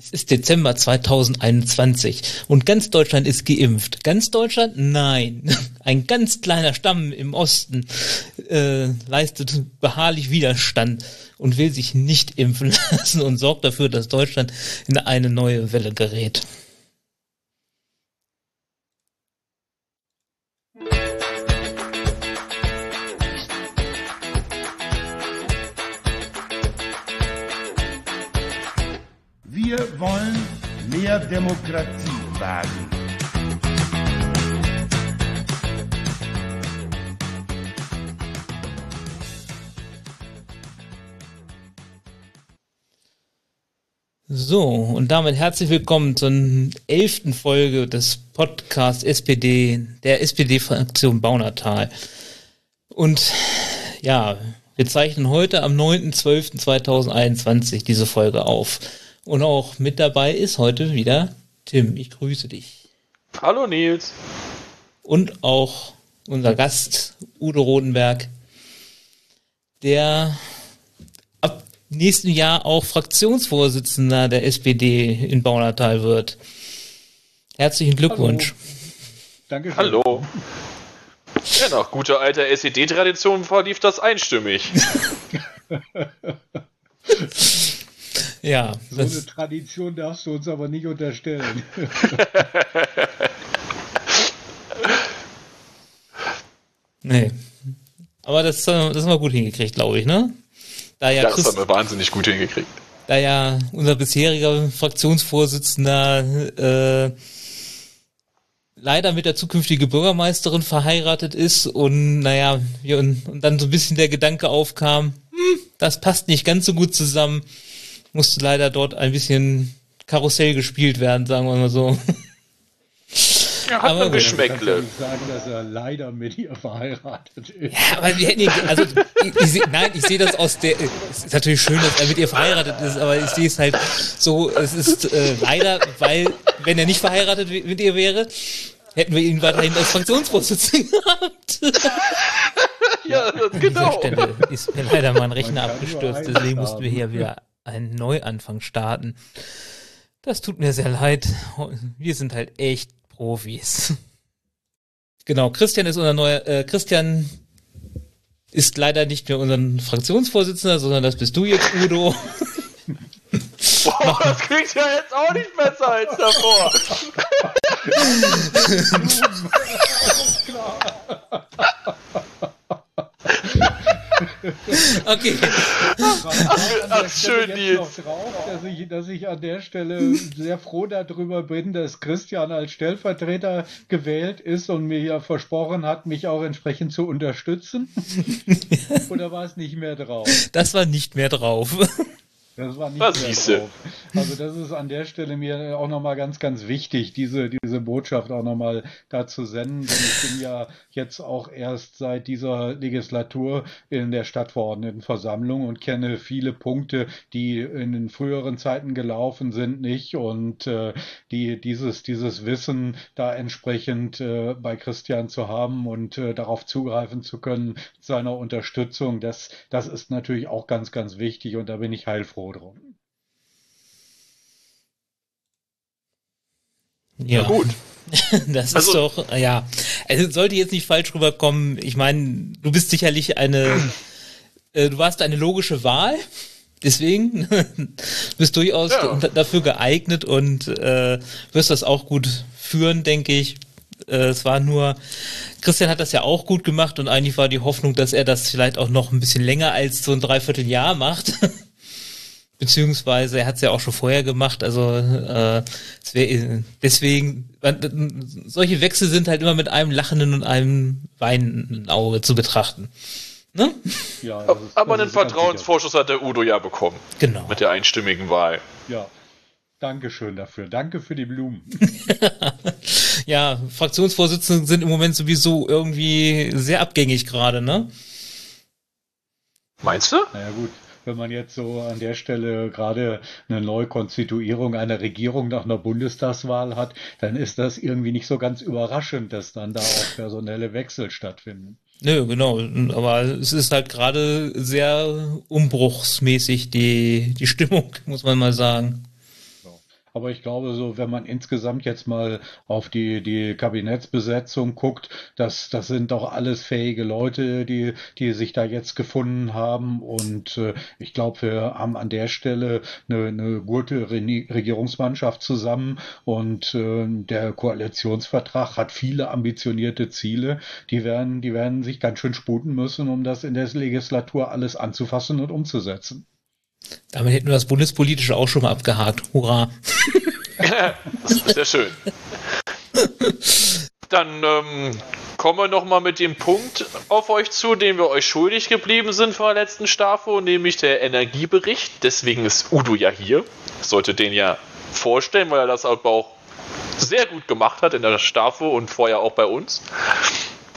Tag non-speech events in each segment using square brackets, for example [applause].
Es ist Dezember 2021 und ganz Deutschland ist geimpft. Ganz Deutschland? Nein. [laughs] Ein ganz kleiner Stamm im Osten äh, leistet beharrlich Widerstand und will sich nicht impfen [laughs] lassen und sorgt dafür, dass Deutschland in eine neue Welle gerät. Mehr Demokratie wagen. So, und damit herzlich willkommen zur elften Folge des Podcasts SPD, der SPD-Fraktion Baunatal. Und ja, wir zeichnen heute am 9.12.2021 diese Folge auf. Und auch mit dabei ist heute wieder Tim. Ich grüße dich. Hallo Nils. Und auch unser Gast Udo Rodenberg, der ab nächsten Jahr auch Fraktionsvorsitzender der SPD in Baunatal wird. Herzlichen Glückwunsch. Hallo. Dankeschön. Hallo. Ja, nach guter alter SED-Tradition verlief das einstimmig. [laughs] Ja. So eine Tradition darfst du uns aber nicht unterstellen. [laughs] nee. Aber das, das haben wir gut hingekriegt, glaube ich, ne? Da ja das Christ, haben wir wahnsinnig gut hingekriegt. Da ja unser bisheriger Fraktionsvorsitzender äh, leider mit der zukünftigen Bürgermeisterin verheiratet ist und naja, wir und, und dann so ein bisschen der Gedanke aufkam, hm, das passt nicht ganz so gut zusammen musste leider dort ein bisschen Karussell gespielt werden, sagen wir mal so. Ja, hat man Geschmäckle. Ich sagen, dass er leider mit ihr verheiratet ist. Ja, aber wir hätten ihn, also, ich, ich seh, nein, ich sehe das aus der, es ist natürlich schön, dass er mit ihr verheiratet ist, aber ich sehe es halt so, es ist äh, leider, weil, wenn er nicht verheiratet mit ihr wäre, hätten wir ihn weiterhin als Fraktionsvorsitzenden [laughs] gehabt. ja, das genau. An dieser Stelle ist mir leider mein Rechner abgestürzt, deswegen mussten wir hier wieder einen Neuanfang starten. Das tut mir sehr leid. Wir sind halt echt Profis. [laughs] Genau, Christian ist unser neuer, äh, Christian ist leider nicht mehr unser Fraktionsvorsitzender, sondern das bist du jetzt, Udo. [laughs] Boah, das klingt ja jetzt auch nicht besser als davor. [laughs] Okay. Ach, schön, Nils. Drauf, dass, ich, dass ich an der Stelle sehr froh darüber bin, dass Christian als Stellvertreter gewählt ist und mir ja versprochen hat, mich auch entsprechend zu unterstützen. [laughs] Oder war es nicht mehr drauf? Das war nicht mehr drauf. Das war nicht Was mehr drauf. Also das ist an der Stelle mir auch nochmal ganz, ganz wichtig, diese, diese Botschaft auch nochmal da zu senden. Denn ich bin ja jetzt auch erst seit dieser Legislatur in der Stadtverordnetenversammlung und kenne viele Punkte, die in den früheren Zeiten gelaufen sind, nicht. Und äh, die, dieses, dieses Wissen da entsprechend äh, bei Christian zu haben und äh, darauf zugreifen zu können, seiner Unterstützung, das, das ist natürlich auch ganz, ganz wichtig und da bin ich heilfroh drum. Ja, gut. [laughs] Das also, ist doch, ja. Also sollte jetzt nicht falsch rüberkommen. Ich meine, du bist sicherlich eine, äh, du warst eine logische Wahl. Deswegen [laughs] bist durchaus ja. dafür geeignet und äh, wirst das auch gut führen, denke ich. Äh, es war nur, Christian hat das ja auch gut gemacht und eigentlich war die Hoffnung, dass er das vielleicht auch noch ein bisschen länger als so ein Dreivierteljahr macht. [laughs] Beziehungsweise er hat es ja auch schon vorher gemacht, also äh, es wär, deswegen, solche Wechsel sind halt immer mit einem lachenden und einem weinenden Auge zu betrachten. Ne? Ja, ist, Aber einen Vertrauensvorschuss hat der Udo ja bekommen. Genau. Mit der einstimmigen Wahl. Ja. Dankeschön dafür. Danke für die Blumen. [laughs] ja, Fraktionsvorsitzende sind im Moment sowieso irgendwie sehr abgängig gerade, ne? Meinst du? Naja, gut wenn man jetzt so an der Stelle gerade eine Neukonstituierung einer Regierung nach einer Bundestagswahl hat, dann ist das irgendwie nicht so ganz überraschend, dass dann da auch personelle Wechsel stattfinden. Nö, genau. Aber es ist halt gerade sehr umbruchsmäßig die, die Stimmung, [laughs] muss man mal sagen. Aber ich glaube, so, wenn man insgesamt jetzt mal auf die, die Kabinettsbesetzung guckt, das, das sind doch alles fähige Leute, die, die sich da jetzt gefunden haben. Und äh, ich glaube, wir haben an der Stelle eine, eine gute Regierungsmannschaft zusammen. Und äh, der Koalitionsvertrag hat viele ambitionierte Ziele. Die werden, die werden sich ganz schön sputen müssen, um das in der Legislatur alles anzufassen und umzusetzen. Damit hätten wir das Bundespolitische auch schon mal abgehakt. Hurra! [laughs] Sehr schön. Dann ähm, kommen wir nochmal mit dem Punkt auf euch zu, den wir euch schuldig geblieben sind vor der letzten Staffel, nämlich der Energiebericht. Deswegen ist Udo ja hier. Sollte den ja vorstellen, weil er das aber auch sehr gut gemacht hat in der Staffel und vorher auch bei uns.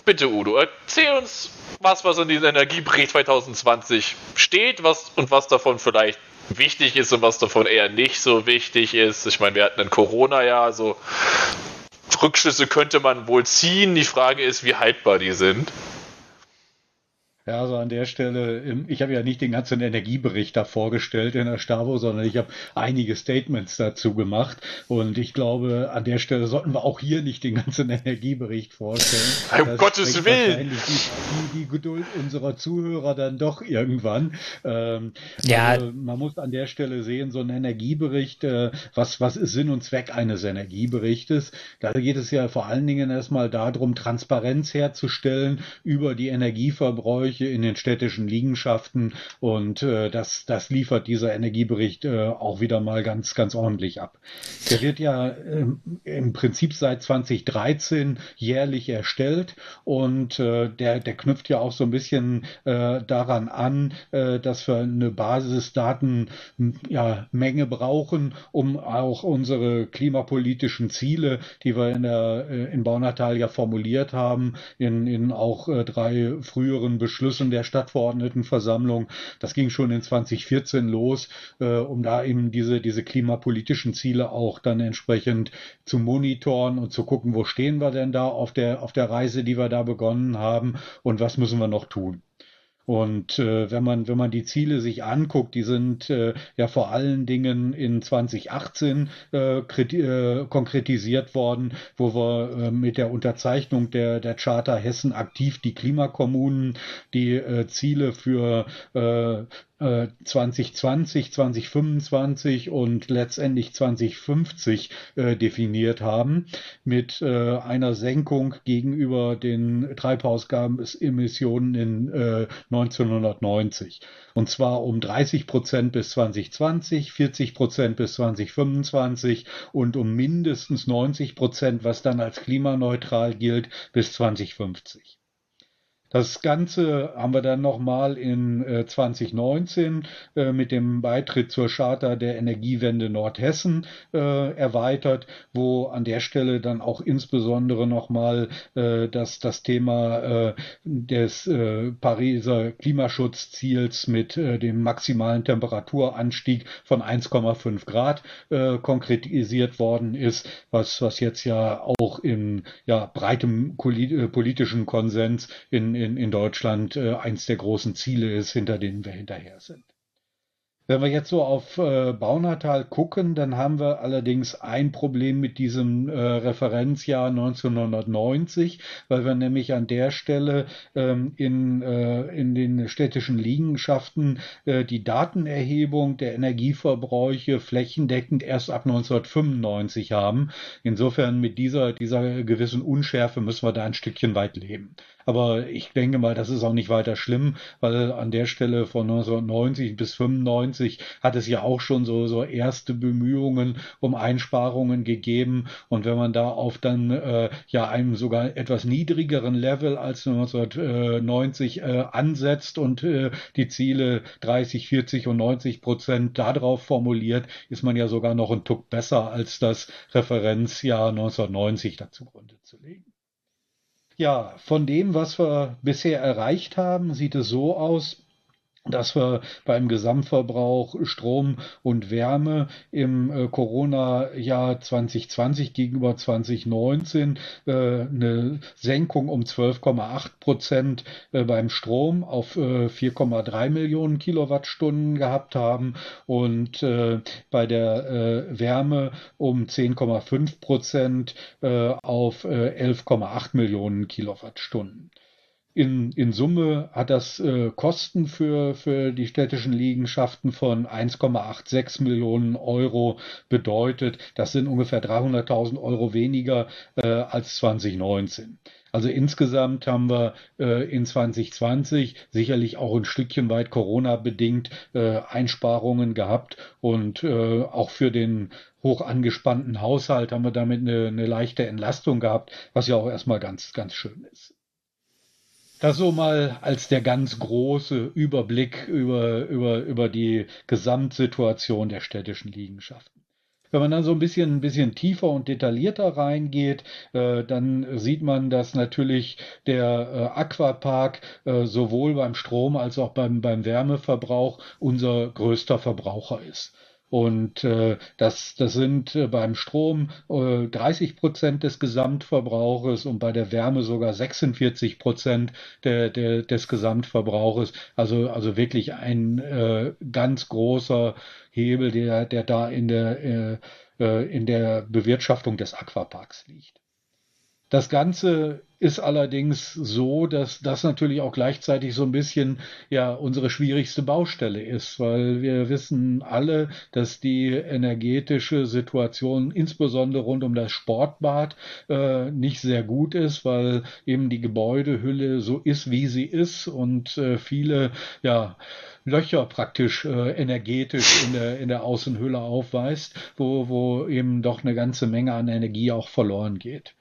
Bitte, Udo, erzähl uns was, was in diesem Energiebericht 2020 steht was, und was davon vielleicht wichtig ist und was davon eher nicht so wichtig ist. Ich meine, wir hatten ein Corona-Jahr, so Rückschlüsse könnte man wohl ziehen. Die Frage ist, wie haltbar die sind. Ja, also an der Stelle, ich habe ja nicht den ganzen Energiebericht da vorgestellt in der Stavo, sondern ich habe einige Statements dazu gemacht. Und ich glaube, an der Stelle sollten wir auch hier nicht den ganzen [laughs] Energiebericht vorstellen. Um das Gottes Willen! Die, die, die, Geduld unserer Zuhörer dann doch irgendwann. Ähm, ja. Also man muss an der Stelle sehen, so ein Energiebericht, äh, was, was ist Sinn und Zweck eines Energieberichtes? Da geht es ja vor allen Dingen erstmal darum, Transparenz herzustellen über die Energieverbräuche Ansprüche in den städtischen Liegenschaften und äh, das, das liefert dieser Energiebericht äh, auch wieder mal ganz, ganz ordentlich ab. Der wird ja äh, im Prinzip seit 2013 jährlich erstellt und äh, der, der knüpft ja auch so ein bisschen äh, daran an, äh, dass wir eine Basisdatenmenge ja, brauchen, um auch unsere klimapolitischen Ziele, die wir in der äh, in Baunatal ja formuliert haben, in, in auch äh, drei früheren Beschlüssen Beschlüssen der Stadtverordnetenversammlung. Das ging schon in 2014 los, äh, um da eben diese, diese klimapolitischen Ziele auch dann entsprechend zu monitoren und zu gucken, wo stehen wir denn da auf der, auf der Reise, die wir da begonnen haben und was müssen wir noch tun. Und äh, wenn man wenn man die Ziele sich anguckt, die sind äh, ja vor allen Dingen in 2018 äh, äh, konkretisiert worden, wo wir äh, mit der Unterzeichnung der der Charta Hessen aktiv die Klimakommunen die äh, Ziele für äh, 2020, 2025 und letztendlich 2050 äh, definiert haben, mit äh, einer Senkung gegenüber den Treibhausgasemissionen in äh, 1990. Und zwar um 30 Prozent bis 2020, 40 Prozent bis 2025 und um mindestens 90 Prozent, was dann als klimaneutral gilt, bis 2050. Das Ganze haben wir dann nochmal in äh, 2019 äh, mit dem Beitritt zur Charta der Energiewende Nordhessen äh, erweitert, wo an der Stelle dann auch insbesondere nochmal äh, das, das Thema äh, des äh, Pariser Klimaschutzziels mit äh, dem maximalen Temperaturanstieg von 1,5 Grad äh, konkretisiert worden ist, was, was jetzt ja auch in ja, breitem äh, politischen Konsens in in, in Deutschland äh, eins der großen Ziele ist, hinter denen wir hinterher sind. Wenn wir jetzt so auf äh, Baunatal gucken, dann haben wir allerdings ein Problem mit diesem äh, Referenzjahr 1990, weil wir nämlich an der Stelle ähm, in, äh, in den städtischen Liegenschaften äh, die Datenerhebung der Energieverbräuche flächendeckend erst ab 1995 haben. Insofern mit dieser, dieser gewissen Unschärfe müssen wir da ein Stückchen weit leben. Aber ich denke mal, das ist auch nicht weiter schlimm, weil an der Stelle von 1990 bis 95 hat es ja auch schon so, so erste Bemühungen um Einsparungen gegeben. Und wenn man da auf dann äh, ja einem sogar etwas niedrigeren Level als 1990 äh, ansetzt und äh, die Ziele 30, 40 und 90 Prozent darauf formuliert, ist man ja sogar noch ein Tuck besser als das Referenzjahr 1990 dazugrunde zu legen. Ja, von dem, was wir bisher erreicht haben, sieht es so aus, dass wir beim Gesamtverbrauch Strom und Wärme im äh, Corona-Jahr 2020 gegenüber 2019 äh, eine Senkung um 12,8 Prozent äh, beim Strom auf 4,3 Millionen Kilowattstunden gehabt haben und bei der Wärme um 10,5 Prozent auf 11,8 Millionen Kilowattstunden. In, in Summe hat das äh, Kosten für, für die städtischen Liegenschaften von 1,86 Millionen Euro bedeutet. Das sind ungefähr 300.000 Euro weniger äh, als 2019. Also insgesamt haben wir äh, in 2020 sicherlich auch ein Stückchen weit Corona bedingt äh, Einsparungen gehabt und äh, auch für den hoch angespannten Haushalt haben wir damit eine, eine leichte Entlastung gehabt, was ja auch erstmal ganz, ganz schön ist. Das so mal als der ganz große Überblick über, über, über die Gesamtsituation der städtischen Liegenschaften. Wenn man dann so ein bisschen, ein bisschen tiefer und detaillierter reingeht, äh, dann sieht man, dass natürlich der äh, Aquapark äh, sowohl beim Strom als auch beim, beim Wärmeverbrauch unser größter Verbraucher ist. Und äh, das, das sind äh, beim Strom äh, 30 Prozent des Gesamtverbrauches und bei der Wärme sogar 46 Prozent der, der, des Gesamtverbrauches. Also, also wirklich ein äh, ganz großer Hebel, der, der da in der, äh, äh in der Bewirtschaftung des Aquaparks liegt. Das Ganze ist allerdings so, dass das natürlich auch gleichzeitig so ein bisschen ja unsere schwierigste Baustelle ist, weil wir wissen alle, dass die energetische Situation insbesondere rund um das Sportbad äh, nicht sehr gut ist, weil eben die Gebäudehülle so ist, wie sie ist und äh, viele ja Löcher praktisch äh, energetisch in der, in der Außenhülle aufweist, wo, wo eben doch eine ganze Menge an Energie auch verloren geht.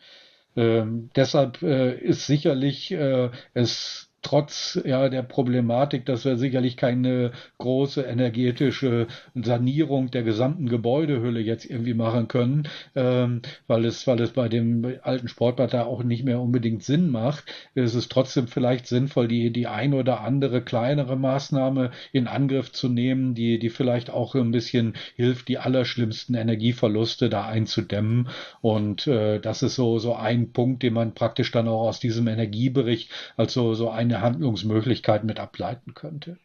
Ähm, deshalb äh, ist sicherlich äh, es trotz ja der Problematik, dass wir sicherlich keine große energetische Sanierung der gesamten Gebäudehülle jetzt irgendwie machen können, ähm, weil es weil es bei dem alten Sportbad da auch nicht mehr unbedingt Sinn macht, ist es trotzdem vielleicht sinnvoll, die die ein oder andere kleinere Maßnahme in Angriff zu nehmen, die die vielleicht auch ein bisschen hilft, die allerschlimmsten Energieverluste da einzudämmen. Und äh, das ist so so ein Punkt, den man praktisch dann auch aus diesem Energiebericht also so ein eine Handlungsmöglichkeit mit ableiten könnte.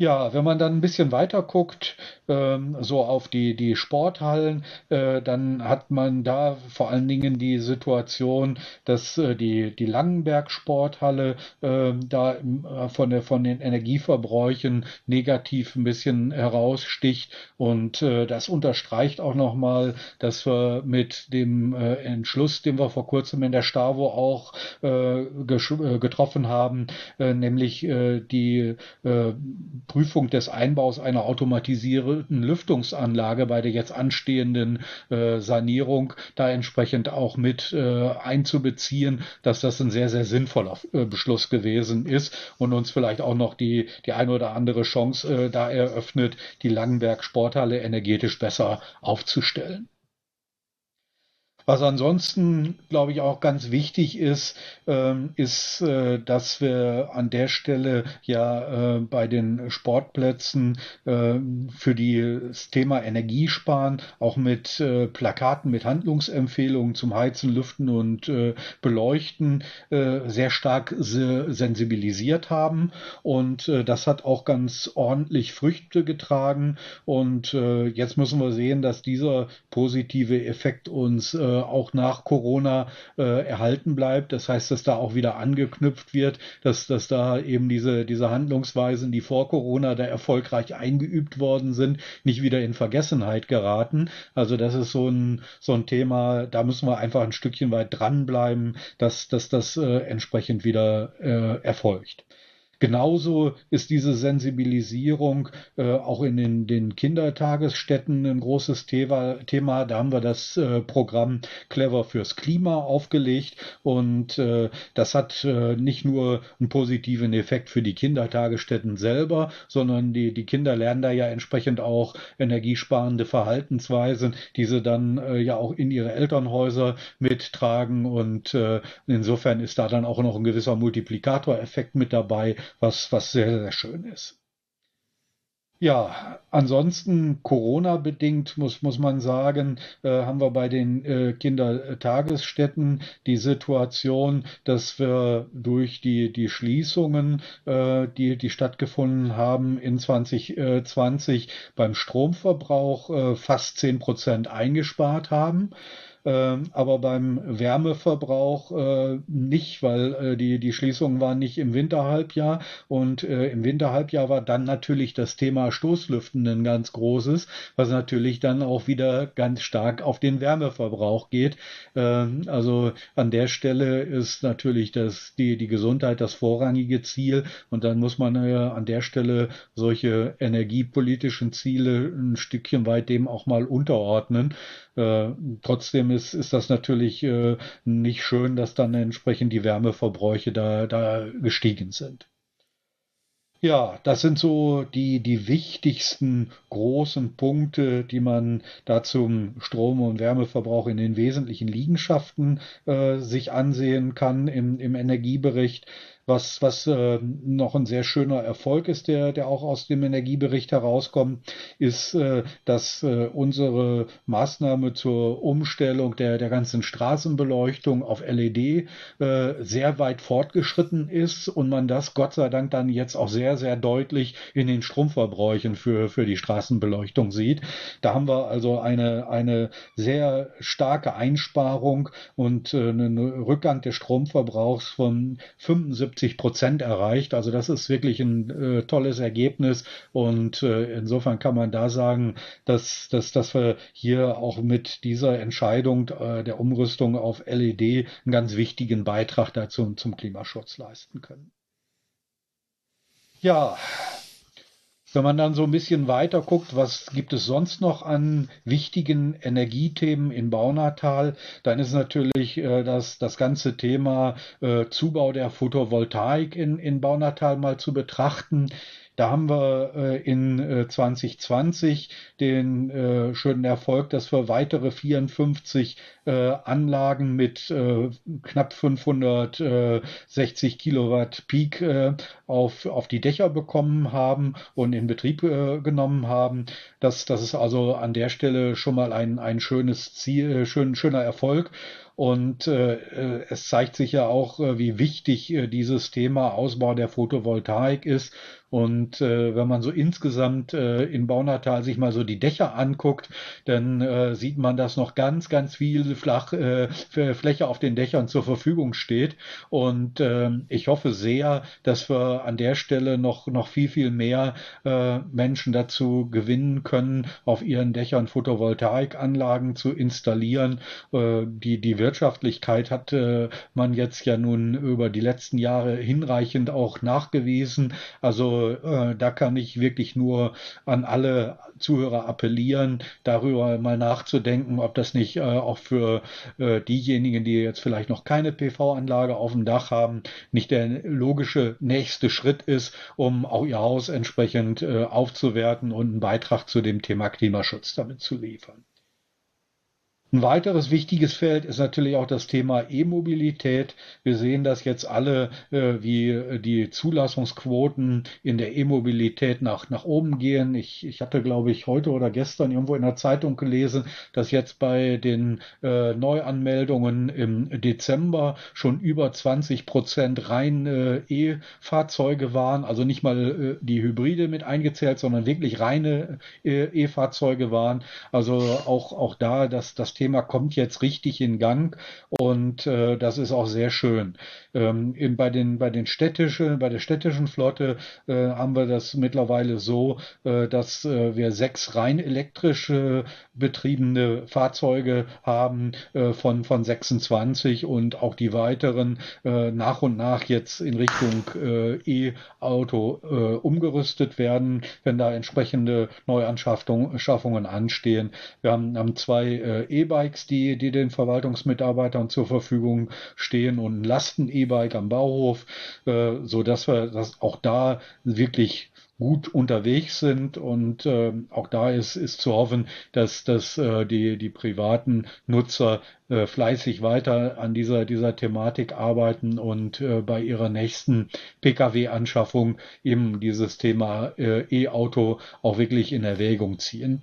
Ja, wenn man dann ein bisschen weiter guckt, ähm, so auf die, die Sporthallen, äh, dann hat man da vor allen Dingen die Situation, dass äh, die, die Langenberg-Sporthalle äh, da von, der, von den Energieverbräuchen negativ ein bisschen heraussticht. Und äh, das unterstreicht auch nochmal, dass wir mit dem äh, Entschluss, den wir vor kurzem in der Stavo auch äh, getroffen haben, nämlich die Prüfung des Einbaus einer automatisierten Lüftungsanlage bei der jetzt anstehenden äh, Sanierung da entsprechend auch mit äh, einzubeziehen, dass das ein sehr, sehr sinnvoller äh, Beschluss gewesen ist und uns vielleicht auch noch die, die ein oder andere Chance äh, da eröffnet, die Langenberg Sporthalle energetisch besser aufzustellen. Was ansonsten, glaube ich, auch ganz wichtig ist, ähm, ist, äh, dass wir an der Stelle ja äh, bei den Sportplätzen äh, für das Thema Energiesparen auch mit äh, Plakaten, mit Handlungsempfehlungen zum Heizen, Lüften und äh, Beleuchten äh, sehr stark sensibilisiert haben. Und das hat auch ganz ordentlich Früchte getragen. Und jetzt müssen wir sehen, dass dieser positive Effekt uns auch nach Corona äh, erhalten bleibt. Das heißt, dass da auch wieder angeknüpft wird, dass, dass da eben diese, diese Handlungsweisen, die vor Corona da erfolgreich eingeübt worden sind, nicht wieder in Vergessenheit geraten. Also das ist so ein, so ein Thema, da müssen wir einfach ein Stückchen weit dranbleiben, dass, dass das äh, entsprechend wieder äh, erfolgt. Genauso ist diese Sensibilisierung äh, auch in den, den, Kindertagesstätten ein großes Thema, Thema. Da haben wir das äh, Programm Clever fürs Klima aufgelegt und äh, das hat äh, nicht nur einen positiven Effekt für die Kindertagesstätten selber, sondern die, die Kinder lernen da ja entsprechend auch energiesparende Verhaltensweisen, die sie dann äh, ja auch in ihre Elternhäuser mittragen und äh, insofern ist da dann auch noch ein gewisser Multiplikatoreffekt mit dabei, was, was sehr, sehr schön ist. Ja, ansonsten Corona-bedingt muss, muss man sagen, äh, haben wir bei den äh, Kindertagesstätten die Situation, dass wir durch die, die Schließungen, äh, die, die stattgefunden haben in 2020 beim Stromverbrauch äh, fast zehn Prozent eingespart haben. Ähm, aber beim Wärmeverbrauch äh, nicht, weil äh, die, die Schließungen waren nicht im Winterhalbjahr und äh, im Winterhalbjahr war dann natürlich das Thema Stoßlüften ein ganz großes, was natürlich dann auch wieder ganz stark auf den Wärmeverbrauch geht. Ähm, also an der Stelle ist natürlich das, die, die Gesundheit das vorrangige Ziel und dann muss man an der Stelle solche energiepolitischen Ziele ein Stückchen weit dem auch mal unterordnen. Äh, trotzdem ist, ist das natürlich äh, nicht schön, dass dann entsprechend die Wärmeverbräuche da, da gestiegen sind. Ja, das sind so die, die wichtigsten großen Punkte, die man da zum Strom- und Wärmeverbrauch in den wesentlichen Liegenschaften äh, sich ansehen kann im, im Energiebericht. Was, was äh, noch ein sehr schöner Erfolg ist, der, der auch aus dem Energiebericht herauskommt, ist, äh, dass äh, unsere Maßnahme zur Umstellung der, der ganzen Straßenbeleuchtung auf LED äh, sehr weit fortgeschritten ist und man das Gott sei Dank dann jetzt auch sehr, sehr deutlich in den Stromverbräuchen für, für die Straßenbeleuchtung sieht. Da haben wir also eine, eine sehr starke Einsparung und äh, einen Rückgang des Stromverbrauchs von 75 70 Prozent erreicht. Also das ist wirklich ein äh, tolles Ergebnis und äh, insofern kann man da sagen, dass, dass, dass wir hier auch mit dieser Entscheidung äh, der Umrüstung auf LED einen ganz wichtigen Beitrag dazu zum Klimaschutz leisten können. Ja, wenn man dann so ein bisschen weiter guckt, was gibt es sonst noch an wichtigen Energiethemen in Baunatal, dann ist natürlich äh, das, das ganze Thema äh, Zubau der Photovoltaik in, in Baunatal mal zu betrachten. Da haben wir äh, in äh, 2020 den äh, schönen Erfolg, dass wir weitere 54 äh, Anlagen mit äh, knapp 560 Kilowatt Peak äh, auf, auf die Dächer bekommen haben und in Betrieb genommen haben. Das, das ist also an der Stelle schon mal ein, ein schönes Ziel, schön, schöner Erfolg. Und äh, es zeigt sich ja auch, äh, wie wichtig äh, dieses Thema Ausbau der Photovoltaik ist. Und äh, wenn man so insgesamt äh, in Baunatal sich mal so die Dächer anguckt, dann äh, sieht man, dass noch ganz, ganz viel flach, äh, Fläche auf den Dächern zur Verfügung steht. Und äh, ich hoffe sehr, dass wir an der Stelle noch, noch viel, viel mehr äh, Menschen dazu gewinnen können, auf ihren Dächern Photovoltaikanlagen zu installieren. Äh, die, die Wirtschaftlichkeit hat man jetzt ja nun über die letzten Jahre hinreichend auch nachgewiesen. Also äh, da kann ich wirklich nur an alle Zuhörer appellieren, darüber mal nachzudenken, ob das nicht äh, auch für äh, diejenigen, die jetzt vielleicht noch keine PV-Anlage auf dem Dach haben, nicht der logische nächste Schritt ist, um auch ihr Haus entsprechend aufzuwerten und einen Beitrag zu dem Thema Klimaschutz damit zu liefern. Ein weiteres wichtiges Feld ist natürlich auch das Thema E-Mobilität. Wir sehen das jetzt alle, äh, wie die Zulassungsquoten in der E-Mobilität nach, nach oben gehen. Ich, ich hatte, glaube ich, heute oder gestern irgendwo in der Zeitung gelesen, dass jetzt bei den äh, Neuanmeldungen im Dezember schon über 20 Prozent rein äh, E-Fahrzeuge waren. Also nicht mal äh, die Hybride mit eingezählt, sondern wirklich reine äh, E-Fahrzeuge waren. Also auch, auch da, dass das Thema kommt jetzt richtig in Gang und äh, das ist auch sehr schön. Ähm, bei den bei den städtischen bei der städtischen Flotte äh, haben wir das mittlerweile so, äh, dass äh, wir sechs rein elektrisch betriebene Fahrzeuge haben äh, von von 26 und auch die weiteren äh, nach und nach jetzt in Richtung äh, E-Auto umgerüstet werden, wenn da entsprechende Neuanschaffungen anstehen. Wir haben, haben zwei E E-Bikes, die, die den Verwaltungsmitarbeitern zur Verfügung stehen und ein Lasten-E-Bike am Bauhof, äh, so dass wir das auch da wirklich gut unterwegs sind und äh, auch da ist, ist zu hoffen, dass, dass äh, die, die privaten Nutzer äh, fleißig weiter an dieser, dieser Thematik arbeiten und äh, bei ihrer nächsten Pkw-Anschaffung eben dieses Thema äh, E-Auto auch wirklich in Erwägung ziehen.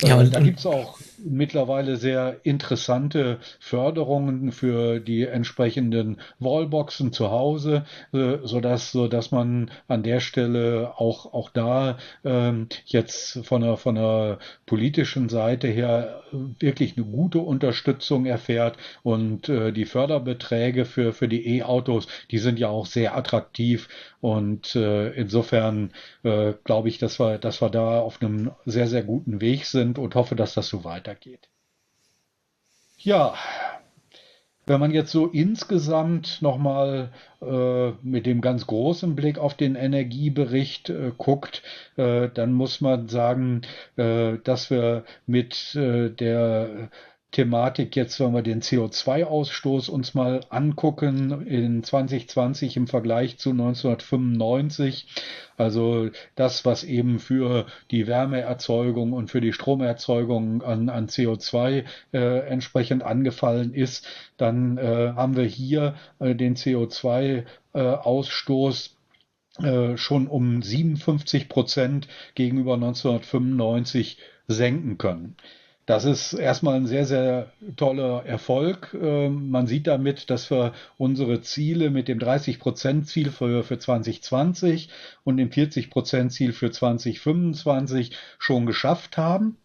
Ja, und, da gibt es auch mittlerweile sehr interessante Förderungen für die entsprechenden Wallboxen zu Hause, äh, sodass, sodass man an der Stelle auch, auch da ähm, jetzt von der, von der politischen Seite her wirklich eine gute Unterstützung erfährt. Und äh, die Förderbeträge für, für die E-Autos, die sind ja auch sehr attraktiv. Und äh, insofern äh, glaube ich, dass wir, dass wir da auf einem sehr, sehr guten Weg sind und hoffe, dass das so weitergeht. Ja, wenn man jetzt so insgesamt nochmal äh, mit dem ganz großen Blick auf den Energiebericht äh, guckt, äh, dann muss man sagen, äh, dass wir mit äh, der Thematik jetzt, wenn wir den CO2-Ausstoß uns mal angucken in 2020 im Vergleich zu 1995. Also das, was eben für die Wärmeerzeugung und für die Stromerzeugung an, an CO2 äh, entsprechend angefallen ist, dann äh, haben wir hier äh, den CO2-Ausstoß äh, schon um 57 Prozent gegenüber 1995 senken können. Das ist erstmal ein sehr, sehr toller Erfolg. Ähm, man sieht damit, dass wir unsere Ziele mit dem 30-Prozent-Ziel für, für 2020 und dem 40-Prozent-Ziel für 2025 schon geschafft haben.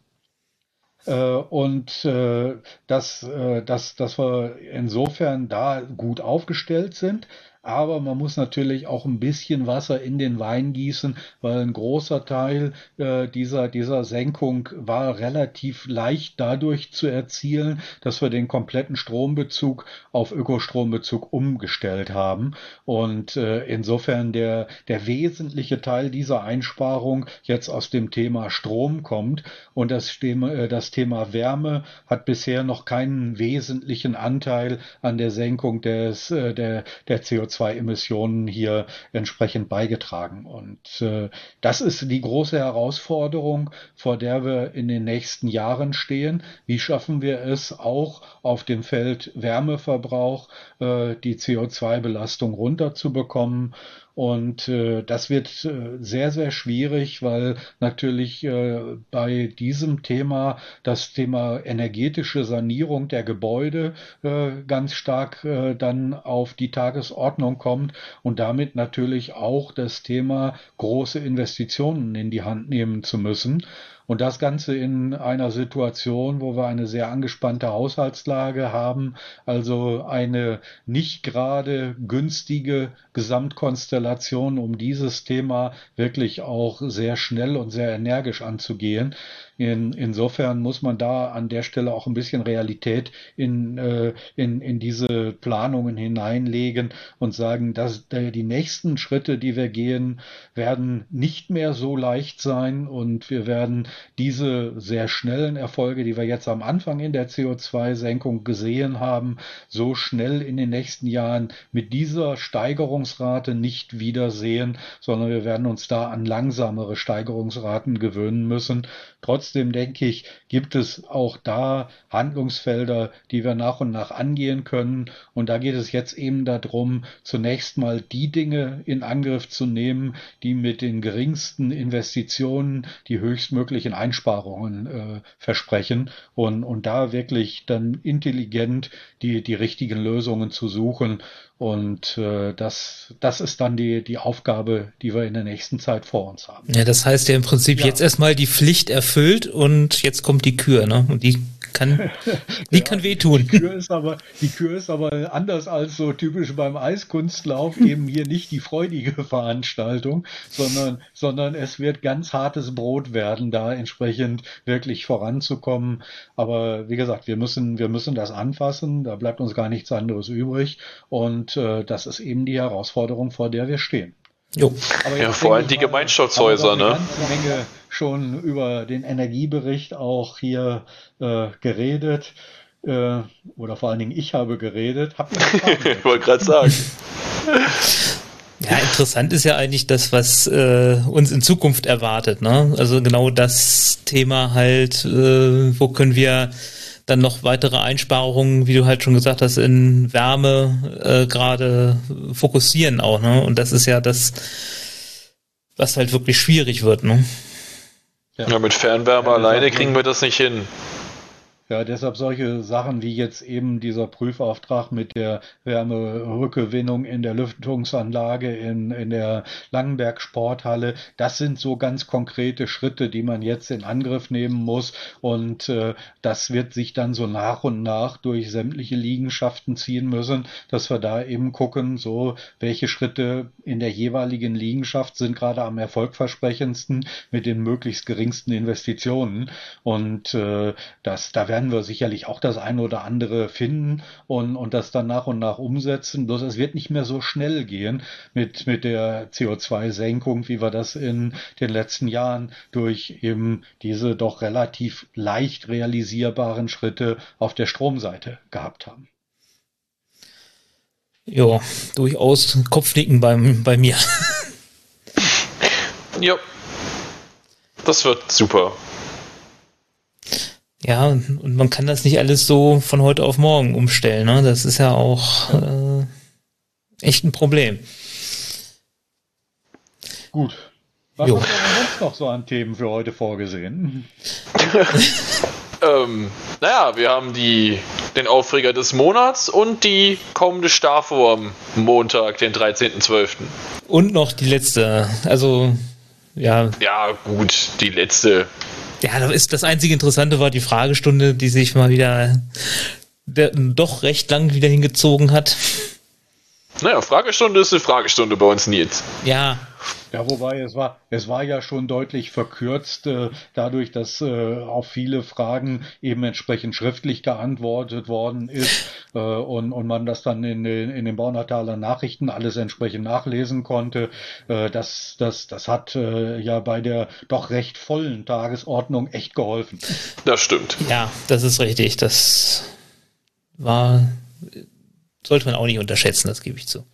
Äh, und äh, dass, äh, dass, dass wir insofern da gut aufgestellt sind aber man muss natürlich auch ein bisschen Wasser in den Wein gießen, weil ein großer Teil äh, dieser, dieser Senkung war relativ leicht dadurch zu erzielen, dass wir den kompletten Strombezug auf Ökostrombezug umgestellt haben. Und äh, insofern der, der wesentliche Teil dieser Einsparung jetzt aus dem Thema Strom kommt. Und das Thema, äh, das Thema Wärme hat bisher noch keinen wesentlichen Anteil an der Senkung des, äh, der, der CO2 CO2-Emissionen hier entsprechend beigetragen. Und äh, das ist die große Herausforderung, vor der wir in den nächsten Jahren stehen. Wie schaffen wir es auch auf dem Feld Wärmeverbrauch äh, die CO2-Belastung runterzubekommen? Und äh, das wird äh, sehr, sehr schwierig, weil natürlich äh, bei diesem Thema das Thema energetische Sanierung der Gebäude äh, ganz stark äh, dann auf die Tagesordnung kommt und damit natürlich auch das Thema große Investitionen in die Hand nehmen zu müssen. Und das Ganze in einer Situation, wo wir eine sehr angespannte Haushaltslage haben, also eine nicht gerade günstige Gesamtkonstellation, um dieses Thema wirklich auch sehr schnell und sehr energisch anzugehen. In, insofern muss man da an der Stelle auch ein bisschen Realität in, äh, in, in diese Planungen hineinlegen und sagen, dass äh, die nächsten Schritte, die wir gehen, werden nicht mehr so leicht sein und wir werden diese sehr schnellen Erfolge, die wir jetzt am Anfang in der CO2-Senkung gesehen haben, so schnell in den nächsten Jahren mit dieser Steigerungsrate nicht wiedersehen, sondern wir werden uns da an langsamere Steigerungsraten gewöhnen müssen. Trotzdem denke ich, gibt es auch da Handlungsfelder, die wir nach und nach angehen können. Und da geht es jetzt eben darum, zunächst mal die Dinge in Angriff zu nehmen, die mit den geringsten Investitionen die höchstmöglichen Einsparungen äh, versprechen und, und da wirklich dann intelligent die, die richtigen Lösungen zu suchen und äh, das, das ist dann die, die Aufgabe, die wir in der nächsten Zeit vor uns haben. Ja, das heißt ja im Prinzip ja. jetzt erstmal die Pflicht erfüllt und jetzt kommt die Kür, ne? Und die kann, [laughs] die ja, kann wehtun. Die Kür ist aber, die Kür ist aber anders als so typisch beim Eiskunstlauf eben hier nicht die freudige [laughs] Veranstaltung, sondern, sondern es wird ganz hartes Brot werden, da entsprechend wirklich voranzukommen. Aber wie gesagt, wir müssen, wir müssen das anfassen. Da bleibt uns gar nichts anderes übrig. Und und äh, das ist eben die Herausforderung, vor der wir stehen. Jo. Aber ja, vor allem die Gemeinschaftshäuser, ne? Eine Menge schon über den Energiebericht auch hier äh, geredet. Äh, oder vor allen Dingen ich habe geredet. Ihr [laughs] ich wollte gerade sagen. Ja, interessant ist ja eigentlich das, was äh, uns in Zukunft erwartet. Ne? Also genau das Thema halt, äh, wo können wir dann noch weitere Einsparungen, wie du halt schon gesagt hast, in Wärme äh, gerade fokussieren auch. Ne? Und das ist ja das, was halt wirklich schwierig wird. Ne? Ja. ja mit Fernwärme ja, alleine kriegen wir das nicht hin. Ja, deshalb solche Sachen wie jetzt eben dieser Prüfauftrag mit der Wärmerückgewinnung in der Lüftungsanlage in, in der Langenberg Sporthalle, das sind so ganz konkrete Schritte, die man jetzt in Angriff nehmen muss. Und äh, das wird sich dann so nach und nach durch sämtliche Liegenschaften ziehen müssen, dass wir da eben gucken, so welche Schritte in der jeweiligen Liegenschaft sind gerade am erfolgversprechendsten mit den möglichst geringsten Investitionen. Und äh, das, da werden werden wir sicherlich auch das eine oder andere finden und, und das dann nach und nach umsetzen. Bloß es wird nicht mehr so schnell gehen mit, mit der CO2-Senkung, wie wir das in den letzten Jahren durch eben diese doch relativ leicht realisierbaren Schritte auf der Stromseite gehabt haben. Ja, durchaus Kopfnicken beim, bei mir. ja. Das wird super. Ja, und man kann das nicht alles so von heute auf morgen umstellen. Ne? Das ist ja auch äh, echt ein Problem. Gut. Was jo. haben wir sonst noch so an Themen für heute vorgesehen? [laughs] ähm, naja, wir haben die, den Aufreger des Monats und die kommende Starfu am Montag, den 13.12. Und noch die letzte. Also, ja. Ja, gut, die letzte. Ja, das, ist, das einzige Interessante war die Fragestunde, die sich mal wieder der, doch recht lang wieder hingezogen hat. Naja, Fragestunde ist eine Fragestunde bei uns, Nils. Ja. Ja, wobei es war, es war ja schon deutlich verkürzt, äh, dadurch, dass äh, auf viele Fragen eben entsprechend schriftlich geantwortet worden ist äh, und, und man das dann in den, in den Baunataler Nachrichten alles entsprechend nachlesen konnte. Äh, das, das, das hat äh, ja bei der doch recht vollen Tagesordnung echt geholfen. Das stimmt. Ja, das ist richtig. Das war sollte man auch nicht unterschätzen, das gebe ich zu.